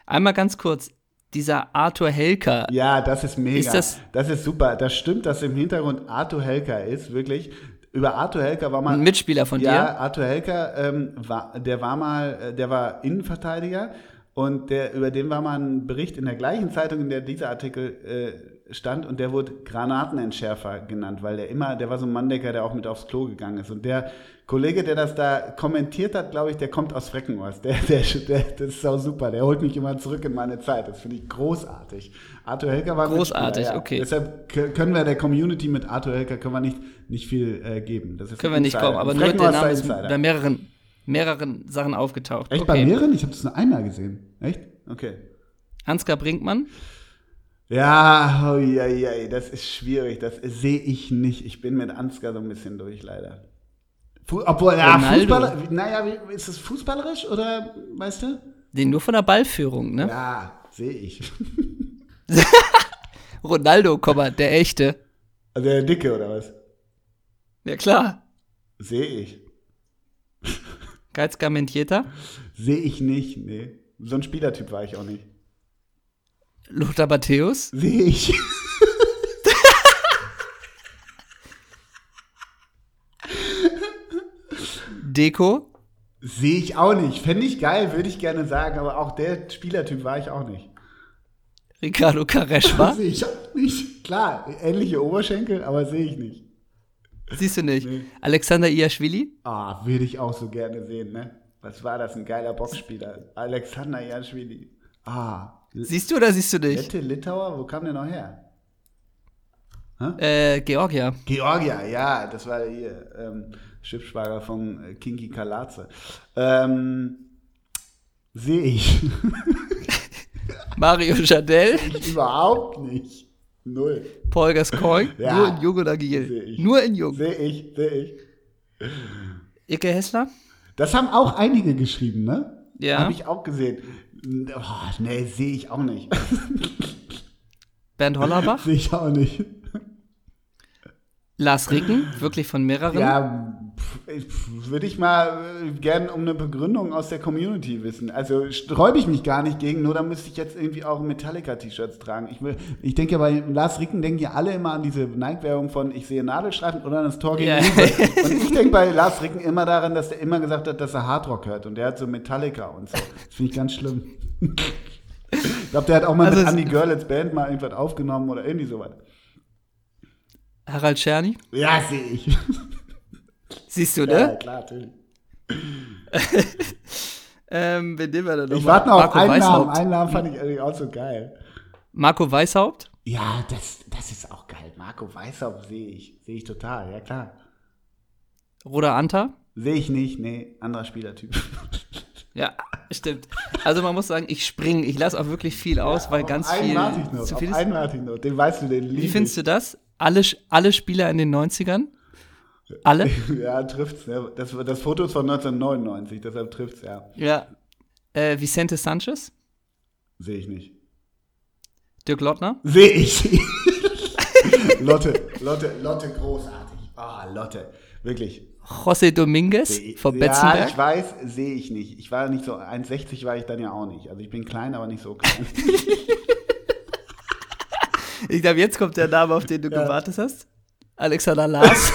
Einmal ganz kurz. Dieser Arthur Helker. Ja, das ist mega. Ist das- das ist super. Das stimmt, dass im Hintergrund Arthur Helker ist, wirklich. Über Arthur Helker war mal Ein Mitspieler von ja, dir. Arthur Helker, ähm, war, der war mal, äh, der war Innenverteidiger und der, über den war mal ein Bericht in der gleichen Zeitung, in der dieser Artikel äh, stand und der wurde Granatenentschärfer genannt, weil der immer, der war so ein Manndecker, der auch mit aufs Klo gegangen ist und der Kollege, der das da kommentiert hat, glaube ich, der kommt aus Freckenhorst. Der, der, der, das ist auch super. Der holt mich immer zurück in meine Zeit. Das finde ich großartig. Arthur Helker war Großartig, ja. okay. Deshalb können wir der Community mit Arthur Helker können wir nicht, nicht viel äh, geben. Das ist können wir nicht kommen, aber nur der Name ist bei mehreren, mehreren Sachen aufgetaucht. Echt okay. bei mehreren? Ich habe das nur einmal gesehen. Echt? Okay. Ansgar Brinkmann? Ja, oh, ja, ja, das ist schwierig. Das sehe ich nicht. Ich bin mit Ansgar so ein bisschen durch, leider. Fu Obwohl, ja, Fußballer, naja, ist das fußballerisch oder, weißt du? Den nur von der Ballführung, ne? Ja, sehe ich. Ronaldo, der echte. Also der dicke, oder was? Ja, klar. Sehe ich. Geizka Mentieta? Sehe ich nicht, nee. So ein Spielertyp war ich auch nicht. Lothar Matthäus? Sehe ich. Deko? Sehe ich auch nicht. Fände ich geil, würde ich gerne sagen, aber auch der Spielertyp war ich auch nicht. Ricardo Carespa? sehe ich auch nicht. Klar, ähnliche Oberschenkel, aber sehe ich nicht. Siehst du nicht? Nee. Alexander Iashvili? Ah, würde ich auch so gerne sehen, ne? Was war das? Ein geiler Boxspieler. Alexander Iashvili. Ah. Siehst du oder siehst du nicht? Lette, Litauer, wo kam der noch her? Äh, Georgia. Georgia, ja, das war hier. Ähm, Schiffsschwager von äh, Kinki Kalatze. Ähm, Sehe ich. Mario Jadel? Ich überhaupt nicht. Null. Paul Gascoigne? Ja. Nur in Jung oder Giel? Nur in Jung. Sehe ich, sehe ich. Icke Hessler? Das haben auch einige geschrieben, ne? Ja. Habe ich auch gesehen. Oh, nee, sehe ich auch nicht. Bernd Hollerbach? Sehe ich auch nicht. Lars Ricken, wirklich von mehreren? Ja, würde ich mal äh, gern um eine Begründung aus der Community wissen. Also sträube ich mich gar nicht gegen, nur da müsste ich jetzt irgendwie auch Metallica-T-Shirts tragen. Ich, will, ich denke bei Lars Ricken denken ja alle immer an diese Nike-Werbung von ich sehe Nadelstreifen oder an das Tor gegen ja. Und ich denke bei Lars Ricken immer daran, dass er immer gesagt hat, dass er Hardrock hört und der hat so Metallica und so. Das finde ich ganz schlimm. ich glaube, der hat auch mal also mit Andy Görlitz Band mal irgendwas aufgenommen oder irgendwie sowas. Harald Czerny? Ja, sehe ich. Siehst du, ne? Ja, klar, natürlich. ähm, wen nehmen wir denn noch? Ich warte noch auf einen Namen. Einen Namen fand ich eigentlich auch so geil. Marco Weishaupt? Ja, das, das ist auch geil. Marco Weishaupt sehe ich. Sehe ich total, ja klar. Roda Anta? Sehe ich nicht, nee, anderer Spielertyp. Ja, stimmt. Also man muss sagen, ich springe, ich lasse auch wirklich viel aus, ja, weil ganz einen viel. Warte ich noch, zu viel auf einen warte ich noch. Den weißt du, den liebe Wie findest du das? Alle, alle Spieler in den 90ern? Alle? ja, trifft's. Ne? Das, das Foto ist von 1999, deshalb trifft's, ja. Ja. Äh, Vicente Sanchez? Sehe ich nicht. Dirk Lottner? Sehe ich. Lotte, Lotte, Lotte, großartig. Ah, oh, Lotte, wirklich. José Dominguez von Betzenberg? Ja, ich weiß, sehe ich nicht. Ich war nicht so, 1,60 war ich dann ja auch nicht. Also ich bin klein, aber nicht so klein. ich glaube, jetzt kommt der Name, auf den du ja. gewartet hast. Alexander Lars.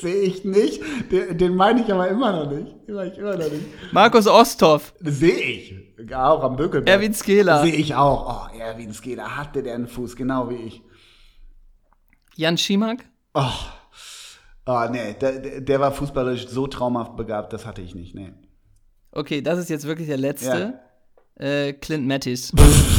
Sehe ich nicht. Den, den meine ich aber immer noch nicht. Den ich immer noch nicht. Markus Osthoff. Sehe ich. Auch am Bökelberg. Erwin Skela. Sehe ich auch. Oh, Erwin Skela hatte der einen Fuß, genau wie ich. Jan Schimak? Oh. Oh, nee, der, der war fußballerisch so traumhaft begabt, das hatte ich nicht, nee. Okay, das ist jetzt wirklich der letzte. Ja. Äh, Clint Mattis.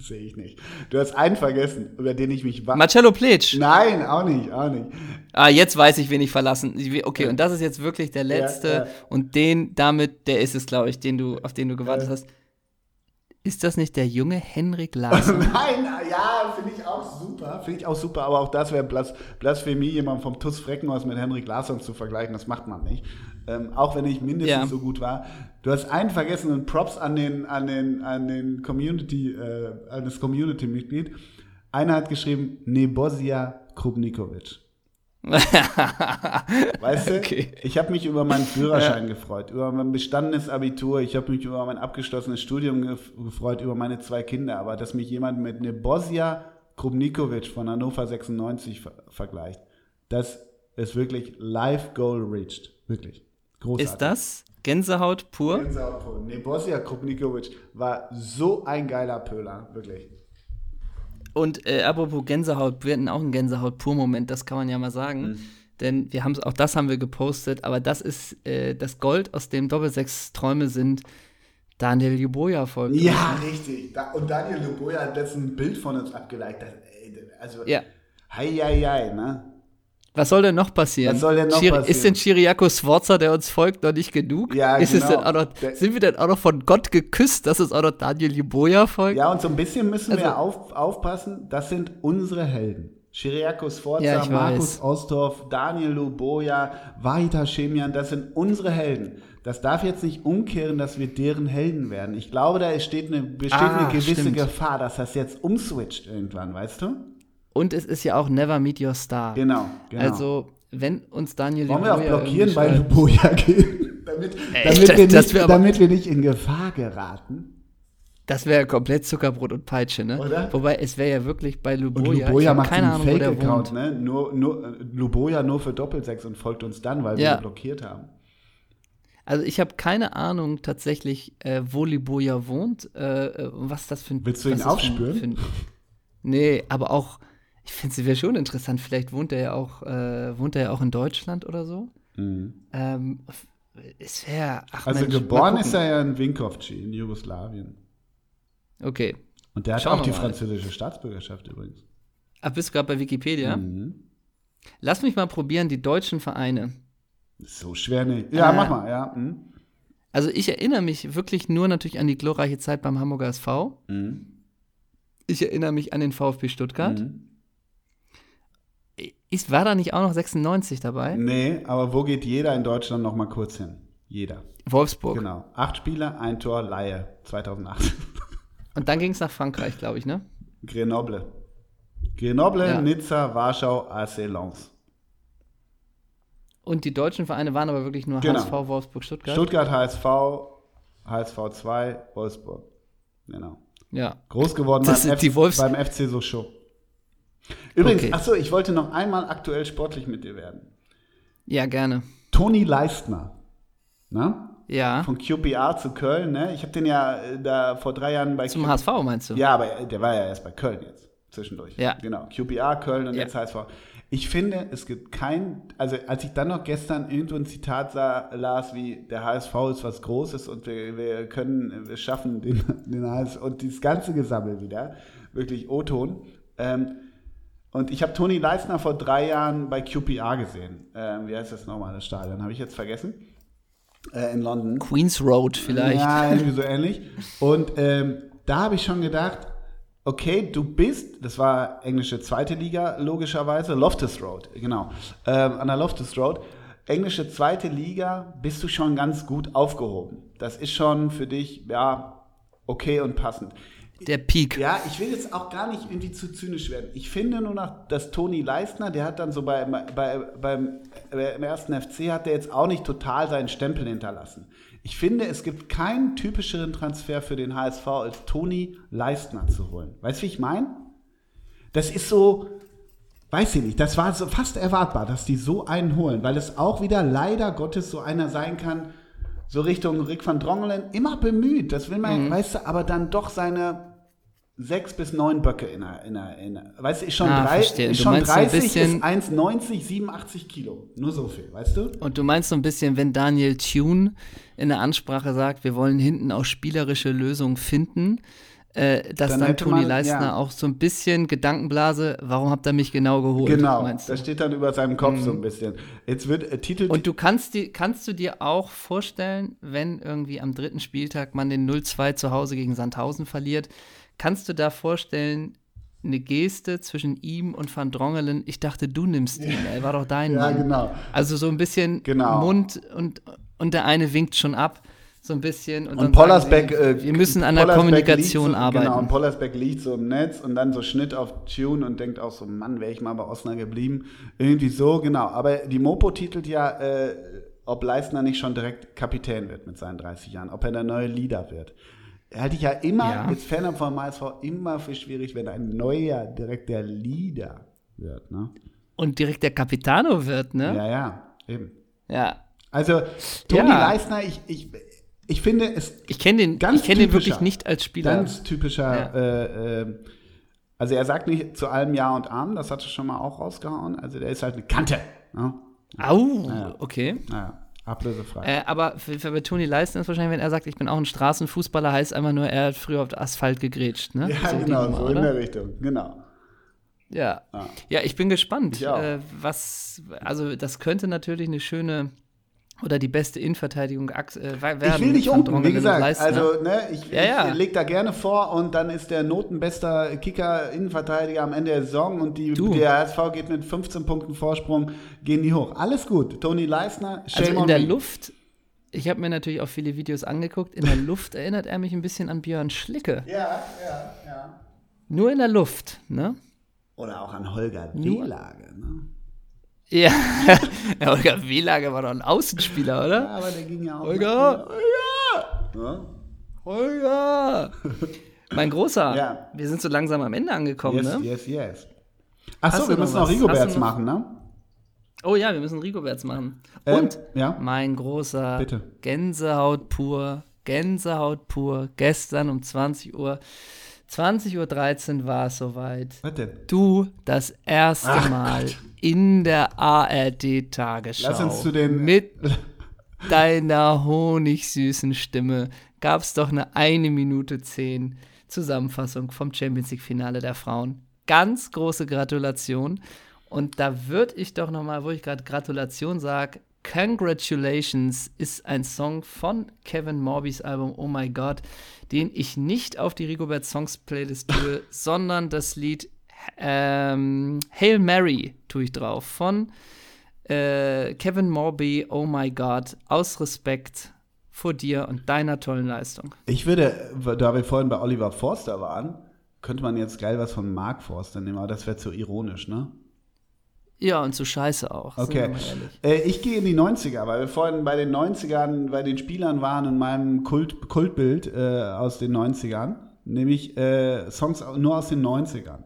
Sehe ich nicht. Du hast einen vergessen, über den ich mich war. Marcello Pletsch. Nein, auch nicht, auch nicht. Ah, jetzt weiß ich, wen ich verlassen. Okay, und das ist jetzt wirklich der letzte. Ja, ja. Und den, damit, der ist es, glaube ich, den du, auf den du gewartet hast. Ist das nicht der junge Henrik Larsson? Nein, ja, finde ich auch super. Finde ich auch super, aber auch das wäre Blas Blasphemie, jemanden vom TUS Freckenhaus mit Henrik Larsson zu vergleichen. Das macht man nicht. Ähm, auch wenn ich mindestens ja. so gut war. Du hast einen vergessen und Props an den, an den, an den Community, äh, an das Community-Mitglied. Einer hat geschrieben, Nebosia Krubnikovic. weißt du, okay. ich habe mich über meinen Führerschein ja. gefreut, über mein bestandenes Abitur, ich habe mich über mein abgeschlossenes Studium gefreut, über meine zwei Kinder, aber dass mich jemand mit Nebosia Krubnikovic von Hannover 96 ver vergleicht, das ist wirklich Life Goal reached, wirklich. Großartig. Ist das Gänsehaut pur? Gänsehaut pur. Nebosia Krubnikovic war so ein geiler Pöler, wirklich. Und äh, apropos Gänsehaut, wir hatten auch einen Gänsehaut-Pur-Moment, das kann man ja mal sagen. Mhm. denn wir haben auch das haben wir gepostet, aber das ist äh, das Gold, aus dem Doppelsechs-Träume sind. Daniel Juboja folgt. Ja, uns. richtig. Da, und Daniel Juboja hat letztens ein Bild von uns abgeleitet. Also, ja. hei, hei, hei, ne? Was soll denn noch passieren? Was soll denn noch Chiri passieren? Ist denn Chiriaco Sforza, der uns folgt, noch nicht genug? Ja, ist genau. Es denn auch noch, sind wir denn auch noch von Gott geküsst, dass es auch noch Daniel Juboja folgt? Ja, und so ein bisschen müssen Also- wir auf, aufpassen, das sind unsere Helden. Chiriaco Sforza, Ja, Markus weiß. Ostorf, Daniel Luboja, Vahita Chemian, das sind unsere Helden. Das darf jetzt nicht umkehren, dass wir deren Helden werden. Ich glaube, da steht eine, besteht Ah, eine gewisse stimmt. Gefahr, dass das jetzt umswitcht irgendwann, weißt du? Und es ist ja auch Never Meet Your Star. Genau, genau. Also, wenn uns Daniel Wollen wir auch blockieren bei schreibt- Luboja gehen? damit, Ey, damit, das- wir nicht, aber- damit wir nicht in Gefahr geraten. Das wäre komplett Zuckerbrot und Peitsche, ne? Oder? Wobei, es wäre ja wirklich bei Und Luboja. ich Luboja macht keine einen Fake-Account, ne? Nur, nur, Luboja nur für Doppelsechs und folgt uns dann, weil wir Ja. ihn blockiert haben. Also ich habe keine Ahnung tatsächlich, äh, wo Liboja wohnt, äh, äh, und was das für ein. Willst du ihn aufspüren? Für für nee, aber auch, ich finde es wäre schon interessant. Vielleicht wohnt er ja auch, äh, wohnt er ja auch in Deutschland oder so. Ähm, f- es wäre. Also Mensch, geboren ist er ja in Vinkovci in Jugoslawien. Okay. Und der hat Schauen auch die französische Staatsbürgerschaft übrigens. Ach, bist du gerade bei Wikipedia? Mhm. Lass mich mal probieren, die deutschen Vereine. So schwer nicht. Ja, Äh, mach mal, ja. Mhm. Also ich erinnere mich wirklich nur natürlich an die glorreiche Zeit beim Hamburger SV. Mhm. Ich erinnere mich an den VfB Stuttgart. Mhm. Ist, war da nicht auch noch 96 dabei? Nee, aber wo geht jeder in Deutschland noch mal kurz hin? Jeder. Wolfsburg. Genau. Acht Spieler, ein Tor, Laie. 2008. Und dann ging es nach Frankreich, glaube ich, ne? Grenoble. Grenoble, Ja. Nizza, Warschau, AC Lens. Und die deutschen Vereine waren aber wirklich nur Genau. HSV, Wolfsburg, Stuttgart. Stuttgart, HSV, HSV 2, Wolfsburg. Genau. ja. Groß geworden Das beim, sind die Wolfs- beim FC Sochaux. Übrigens, Okay. achso, ich wollte noch einmal aktuell sportlich mit dir werden. Ja, gerne. Toni Leistner. Na? Ja. Von QPR zu Köln, ne? Ich habe den ja äh, da vor drei Jahren bei Zum Q- HSV meinst du? Ja, aber der war ja erst bei Köln jetzt, zwischendurch. Ja. Genau, QPR, Köln und Ja. jetzt HSV. Ich finde, es gibt kein, also als ich dann noch gestern irgendwo ein Zitat sah, las, wie der HSV ist was Großes und wir, wir können, wir schaffen den, den HSV und dieses ganze Gesammel wieder, wirklich O-Ton. Ähm, und ich habe Toni Leisner vor drei Jahren bei QPR gesehen. Ähm, wie heißt das nochmal, das Stadion? Habe ich jetzt vergessen. Äh, in London. Queens Road vielleicht. Ja, irgendwie so ähnlich. Und ähm, da habe ich schon gedacht, okay, du bist, das war englische zweite Liga, logischerweise, Loftus Road, genau, ähm, an der Loftus Road. Englische zweite Liga bist du schon ganz gut aufgehoben. Das ist schon für dich, ja, okay und passend. Der Peak. Ja, ich will jetzt auch gar nicht irgendwie zu zynisch werden. Ich finde nur noch, dass Toni Leistner, der hat dann so bei, bei, beim äh, im ersten FC hat der jetzt auch nicht total seinen Stempel hinterlassen. Ich finde, es gibt keinen typischeren Transfer für den HSV als Toni Leistner zu holen. Weißt du, wie ich meine? Das ist so, weiß ich nicht, das war so fast erwartbar, dass die so einen holen, weil es auch wieder leider Gottes so einer sein kann, so Richtung Rick van Drongelen, immer bemüht, das will man, Mhm. weißt du, aber dann doch seine sechs bis neun Böcke in der, in der, in der weißt du, ist schon, Ah, drei, Du schon meinst so ein 30, bisschen- ist 1,90, 87 Kilo. Nur so viel, weißt du? Und du meinst so ein bisschen, wenn Daniel Thune in der Ansprache sagt, wir wollen hinten auch spielerische Lösungen finden, äh, dass Dann dann, Toni man- Leistner ja. auch so ein bisschen Gedankenblase, warum habt ihr mich genau geholt? Genau, das steht dann über seinem Kopf so ein bisschen. Jetzt wird äh, Titel Und du kannst, die, kannst du dir auch vorstellen, wenn irgendwie am dritten Spieltag man den 0-2 zu Hause gegen Sandhausen verliert, kannst du da vorstellen, eine Geste zwischen ihm und Van Drongelen, ich dachte, du nimmst ihn, er war doch dein Ja, Mann. genau. Also so ein bisschen Genau. Mund und, und der eine winkt schon ab, so ein bisschen. Und, Und Pollersbeck, sie, äh, wir müssen an der Kommunikation so, arbeiten. Genau, und Pollersbeck liegt so im Netz und dann so Schnitt auf Tune und denkt auch so, Mann, wäre ich mal bei Osnabrück geblieben. Irgendwie so, genau. Aber die Mopo titelt ja, äh, ob Leistner nicht schon direkt Kapitän wird mit seinen 30 Jahren, ob er der neue Leader wird. Halte ich ja immer, Ja. als Fan vom HSV, immer für schwierig, wenn ein neuer direkt der Leader wird. Ne? Und direkt der Capitano wird, ne? Ja, ja, eben. Ja. Also, Toni Ja. Leistner, ich, ich, ich finde, es Ich kenne den, Ganz ich kenn den wirklich nicht als Spieler. Ganz typischer, Ja. äh, äh, also er sagt nicht zu allem Ja und Amen, das hat er schon mal auch rausgehauen. Also der ist halt eine Kante. Ne? Au, Ja. okay. Naja, ablösefrei. Äh, aber für, für Toni Leisten ist wahrscheinlich, wenn er sagt, ich bin auch ein Straßenfußballer, heißt einfach nur, er hat früher auf Asphalt gegrätscht, ne? ja, So genau, Nummer, so in oder? der Richtung, genau. Ja. Ah. Ja, ich bin gespannt. Ich. Äh, was, also das könnte natürlich eine schöne oder die beste Innenverteidigung äh, werden. Ich will nicht Van umpen, wie gesagt. Leistner. Also, ne, ich, Ja, ja. ich leg da gerne vor und dann ist der notenbester Kicker, Innenverteidiger am Ende der Saison und die, Du. der HSV geht mit 15 Punkten Vorsprung, gehen die hoch. Alles gut. Toni Leisner, shame also in der me. Luft, ich habe mir natürlich auch viele Videos angeguckt, in der Luft erinnert er mich ein bisschen an Björn Schlicke. Ja, ja, ja. Nur in der Luft, ne? Oder auch an Holger Wehlage, ne? Ja, ja Holger Wehlager war doch ein Außenspieler, Ja, oder? aber der ging ja auch. Holger! Ja. Holger! Mein Großer, Ja. wir sind so langsam am Ende angekommen, Yes, ne? yes, yes. Achso, Hast du wir noch müssen noch was? Hast Rigoberts noch- machen, ne? Oh ja, wir müssen Rigoberts machen. Ähm, Und ja. mein großer Bitte. Gänsehaut pur, Gänsehaut pur. Gestern um 20 Uhr, 20.13 Uhr war es soweit. Was denn? Du das erste Ach Mal in der ARD-Tagesschau Lass uns zu den- mit deiner honigsüßen Stimme gab es doch eine 1 Minute 10 Zusammenfassung vom Champions League-Finale der Frauen. Ganz große Gratulation. Und da würde ich doch noch mal, wo ich gerade Gratulation sage, Congratulations ist ein Song von Kevin Morbys Album Oh My God, den ich nicht auf die Rigobert Songs Playlist tue, sondern das Lied ähm, Hail Mary tue ich drauf von äh, Kevin Morby Oh My God aus Respekt vor dir und deiner tollen Leistung. Ich würde, da wir vorhin bei Oliver Forster waren, könnte man jetzt geil was von Mark Forster nehmen, aber das wäre zu ironisch, ne? Ja, und zu scheiße auch. Okay. Äh, ich gehe in die 90er, weil wir vorhin bei den 90ern, bei den Spielern waren in meinem Kult, Kultbild äh, aus den 90ern, nämlich äh, Songs nur aus den 90ern.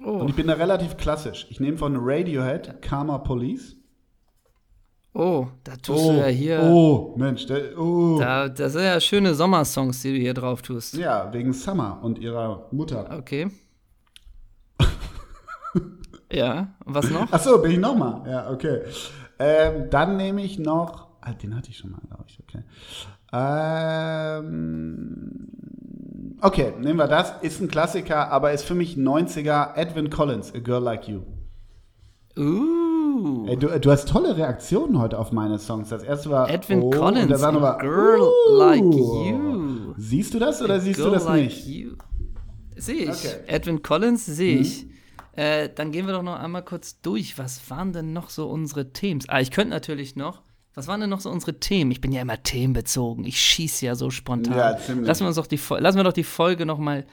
Oh, Und ich bin da relativ klassisch. Ich nehme von Radiohead Karma Police. oh, da tust du ja hier. oh, Mensch, der, oh. Da, das sind ja schöne Sommersongs, die du hier drauf tust. Ja, wegen Summer und ihrer Mutter. Okay. ja, und was noch? Ach so, bin ich nochmal. Ja, okay. Ähm, dann nehme ich noch. Ah, den hatte ich schon mal, glaube ich. Okay. Ähm, okay, nehmen wir das. Ist ein Klassiker, aber ist für mich 90er. Edwin Collins, A Girl Like You. Uh. Ey, du, du hast tolle Reaktionen heute auf meine Songs. Das erste war Edwin oh, Collins, und war Girl uh. Like You. Siehst du das oder A siehst du das Like nicht? You. Sehe ich. Okay. Mhm. Edwin Collins sehe ich. Äh, dann gehen wir doch noch einmal kurz durch. Was waren denn noch so unsere Themen? Ah, ich könnte natürlich noch. Was waren denn noch so unsere Themen? Ich bin ja immer themenbezogen. Ich schieße ja so spontan. Ja, ziemlich. Lassen wir uns doch die, lassen wir doch die Folge noch mal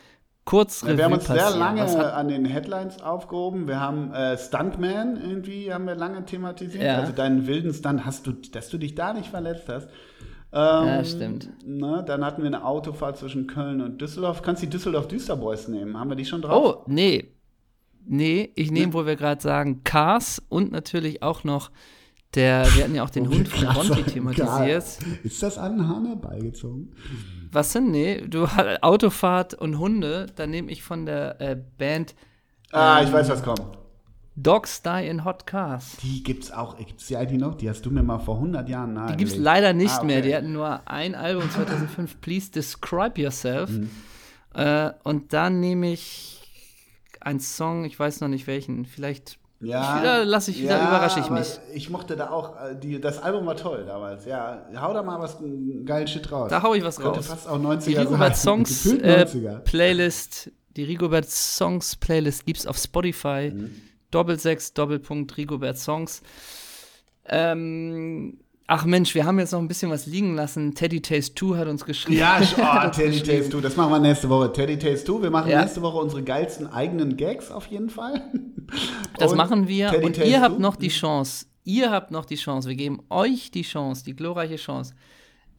kurz Ja, wir haben uns sehr passieren. lange Was hat, an den Headlines aufgehoben. Wir haben äh, Stuntman irgendwie haben wir lange thematisiert. Ja. Also deinen wilden Stunt hast du, dass du dich da nicht verletzt hast. ja, Ähm, stimmt. Ne, dann hatten wir eine Autofahrt zwischen Köln und Düsseldorf. Kannst die Düsseldorf Düsterboys nehmen? Haben wir die schon drauf? Oh, nee. Nee, ich nehme, wo wir gerade sagen, Cars und natürlich auch noch der, wir hatten ja auch den Hund von Ronti thematisiert. Ist das an Hane beigezogen? Was denn? Nee, du Autofahrt und Hunde, dann nehme ich von der äh, Band Ah, Ähm, ich weiß, was kommt. Dogs Die in Hot Cars. Die gibt's auch. Gibt's die eigentlich noch? Die hast du mir mal vor 100 Jahren nahe. Die gibt es leider nicht Ah, okay. mehr. Die hatten nur ein Album 2005, Please Describe Yourself. Mhm. Äh, und dann nehme ich einen Song, ich weiß noch nicht welchen, vielleicht Ja, Da lass ich- da überrasche ich mich. Ich mochte da auch, äh, die, das Album war toll damals. Ja, hau da mal was geilen Shit raus. Da hau ich was Könnte raus. fast auch 90er Die Rigobert. Songs äh, 90er. Playlist, die Rigobert Songs Playlist gibt's auf Spotify. Mhm. Doppelsechs, Doppelpunkt, Rigobert Songs. Ähm, ach Mensch, wir haben jetzt noch ein bisschen was liegen lassen. Teddy Taste 2 hat uns geschrieben. Ja, oh, Teddy. Taste 2, das machen wir nächste Woche. Teddy Taste 2, wir machen Ja. nächste Woche unsere geilsten eigenen Gags auf jeden Fall. Das Und machen wir Teddy und Taste ihr habt 2? noch die Chance. Ihr habt noch die Chance. Wir geben euch die Chance, die glorreiche Chance.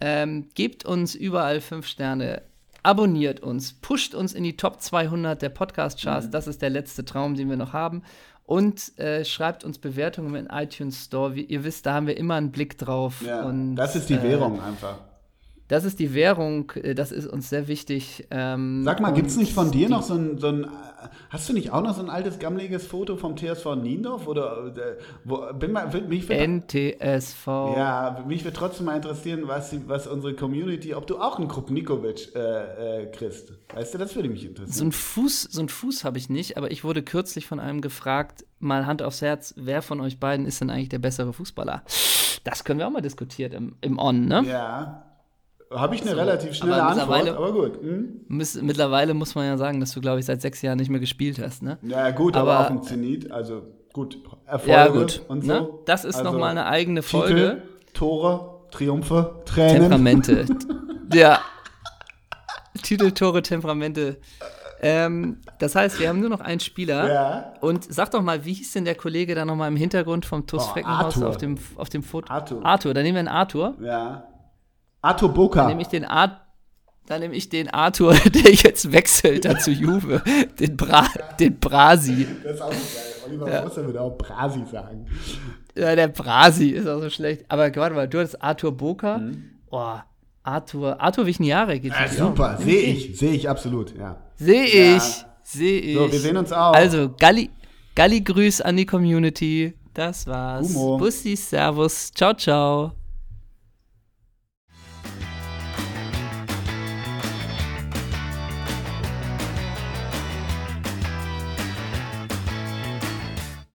Ähm, gebt uns überall fünf Sterne. Abonniert uns, pusht uns in die Top 200 der Mhm. Podcast-Charts. Das ist der letzte Traum, den wir noch haben. Und äh, schreibt uns Bewertungen im iTunes Store. Wie, ihr wisst, da haben wir immer einen Blick drauf. Ja, und, das ist die äh, Währung einfach. Das ist die Währung, äh, das ist uns sehr wichtig. Ähm, Sag mal, gibt es nicht von dir noch so ein, so ein, hast du nicht auch noch so ein altes, gammeliges Foto vom TSV Niendorf? Oder, äh, wo, bin mal, mich wird, NTSV. ja, mich würde trotzdem mal interessieren, was, was unsere Community, ob du auch einen Krupnikovic äh, äh, kriegst. Weißt du, das würde mich So interessieren. ein Fuß, so ein Fuß habe ich nicht, aber ich wurde kürzlich von einem gefragt, mal Hand aufs Herz, wer von euch beiden ist denn eigentlich der bessere Fußballer? Das können wir auch mal diskutieren im, im On, ne? Ja. Habe ich eine So, relativ schnelle aber Antwort, mittlerweile- aber gut. Hm? Miss, mittlerweile muss man ja sagen, dass du, glaube ich, seit sechs Jahren nicht mehr gespielt hast, ne? Ja, gut, aber, Aber- auch im Zenit, also gut. Erfolge Ja, gut. und so. Ne? Das ist also, noch mal eine eigene Titel, Folge. Tore, Triumphe, Tränen. Temperamente. ja. Titel, Tore, Temperamente. Ähm, das heißt, wir haben nur noch einen Spieler. Ja. Und sag doch mal, wie hieß denn der Kollege da nochmal im Hintergrund vom TuS Oh, Freckenhaus Arthur. auf dem, auf dem Foto? Arthur. Arthur, dann nehmen wir einen Arthur. Ja. Arthur Boca. Dann nehme ich den Art. Dann nehme ich den Arthur, der jetzt wechselt da zu Juve. Den, Bra den Brasi. Das ist auch so geil. Oliver ja. Moster würde auch Brasi sagen. Ja, der Brasi ist auch so schlecht. Aber warte mal, du hattest Arthur Boca. Mhm. Oh, Arthur, Arthur Wichniare geht auch. super, sehe ich, sehe ich absolut, ja. Sehe Ja. ich, sehe ich. So, wir sehen uns auch. Also, Galli, Galli Grüß an die Community. Das war's. Humo. Bussi, Servus. Ciao, ciao.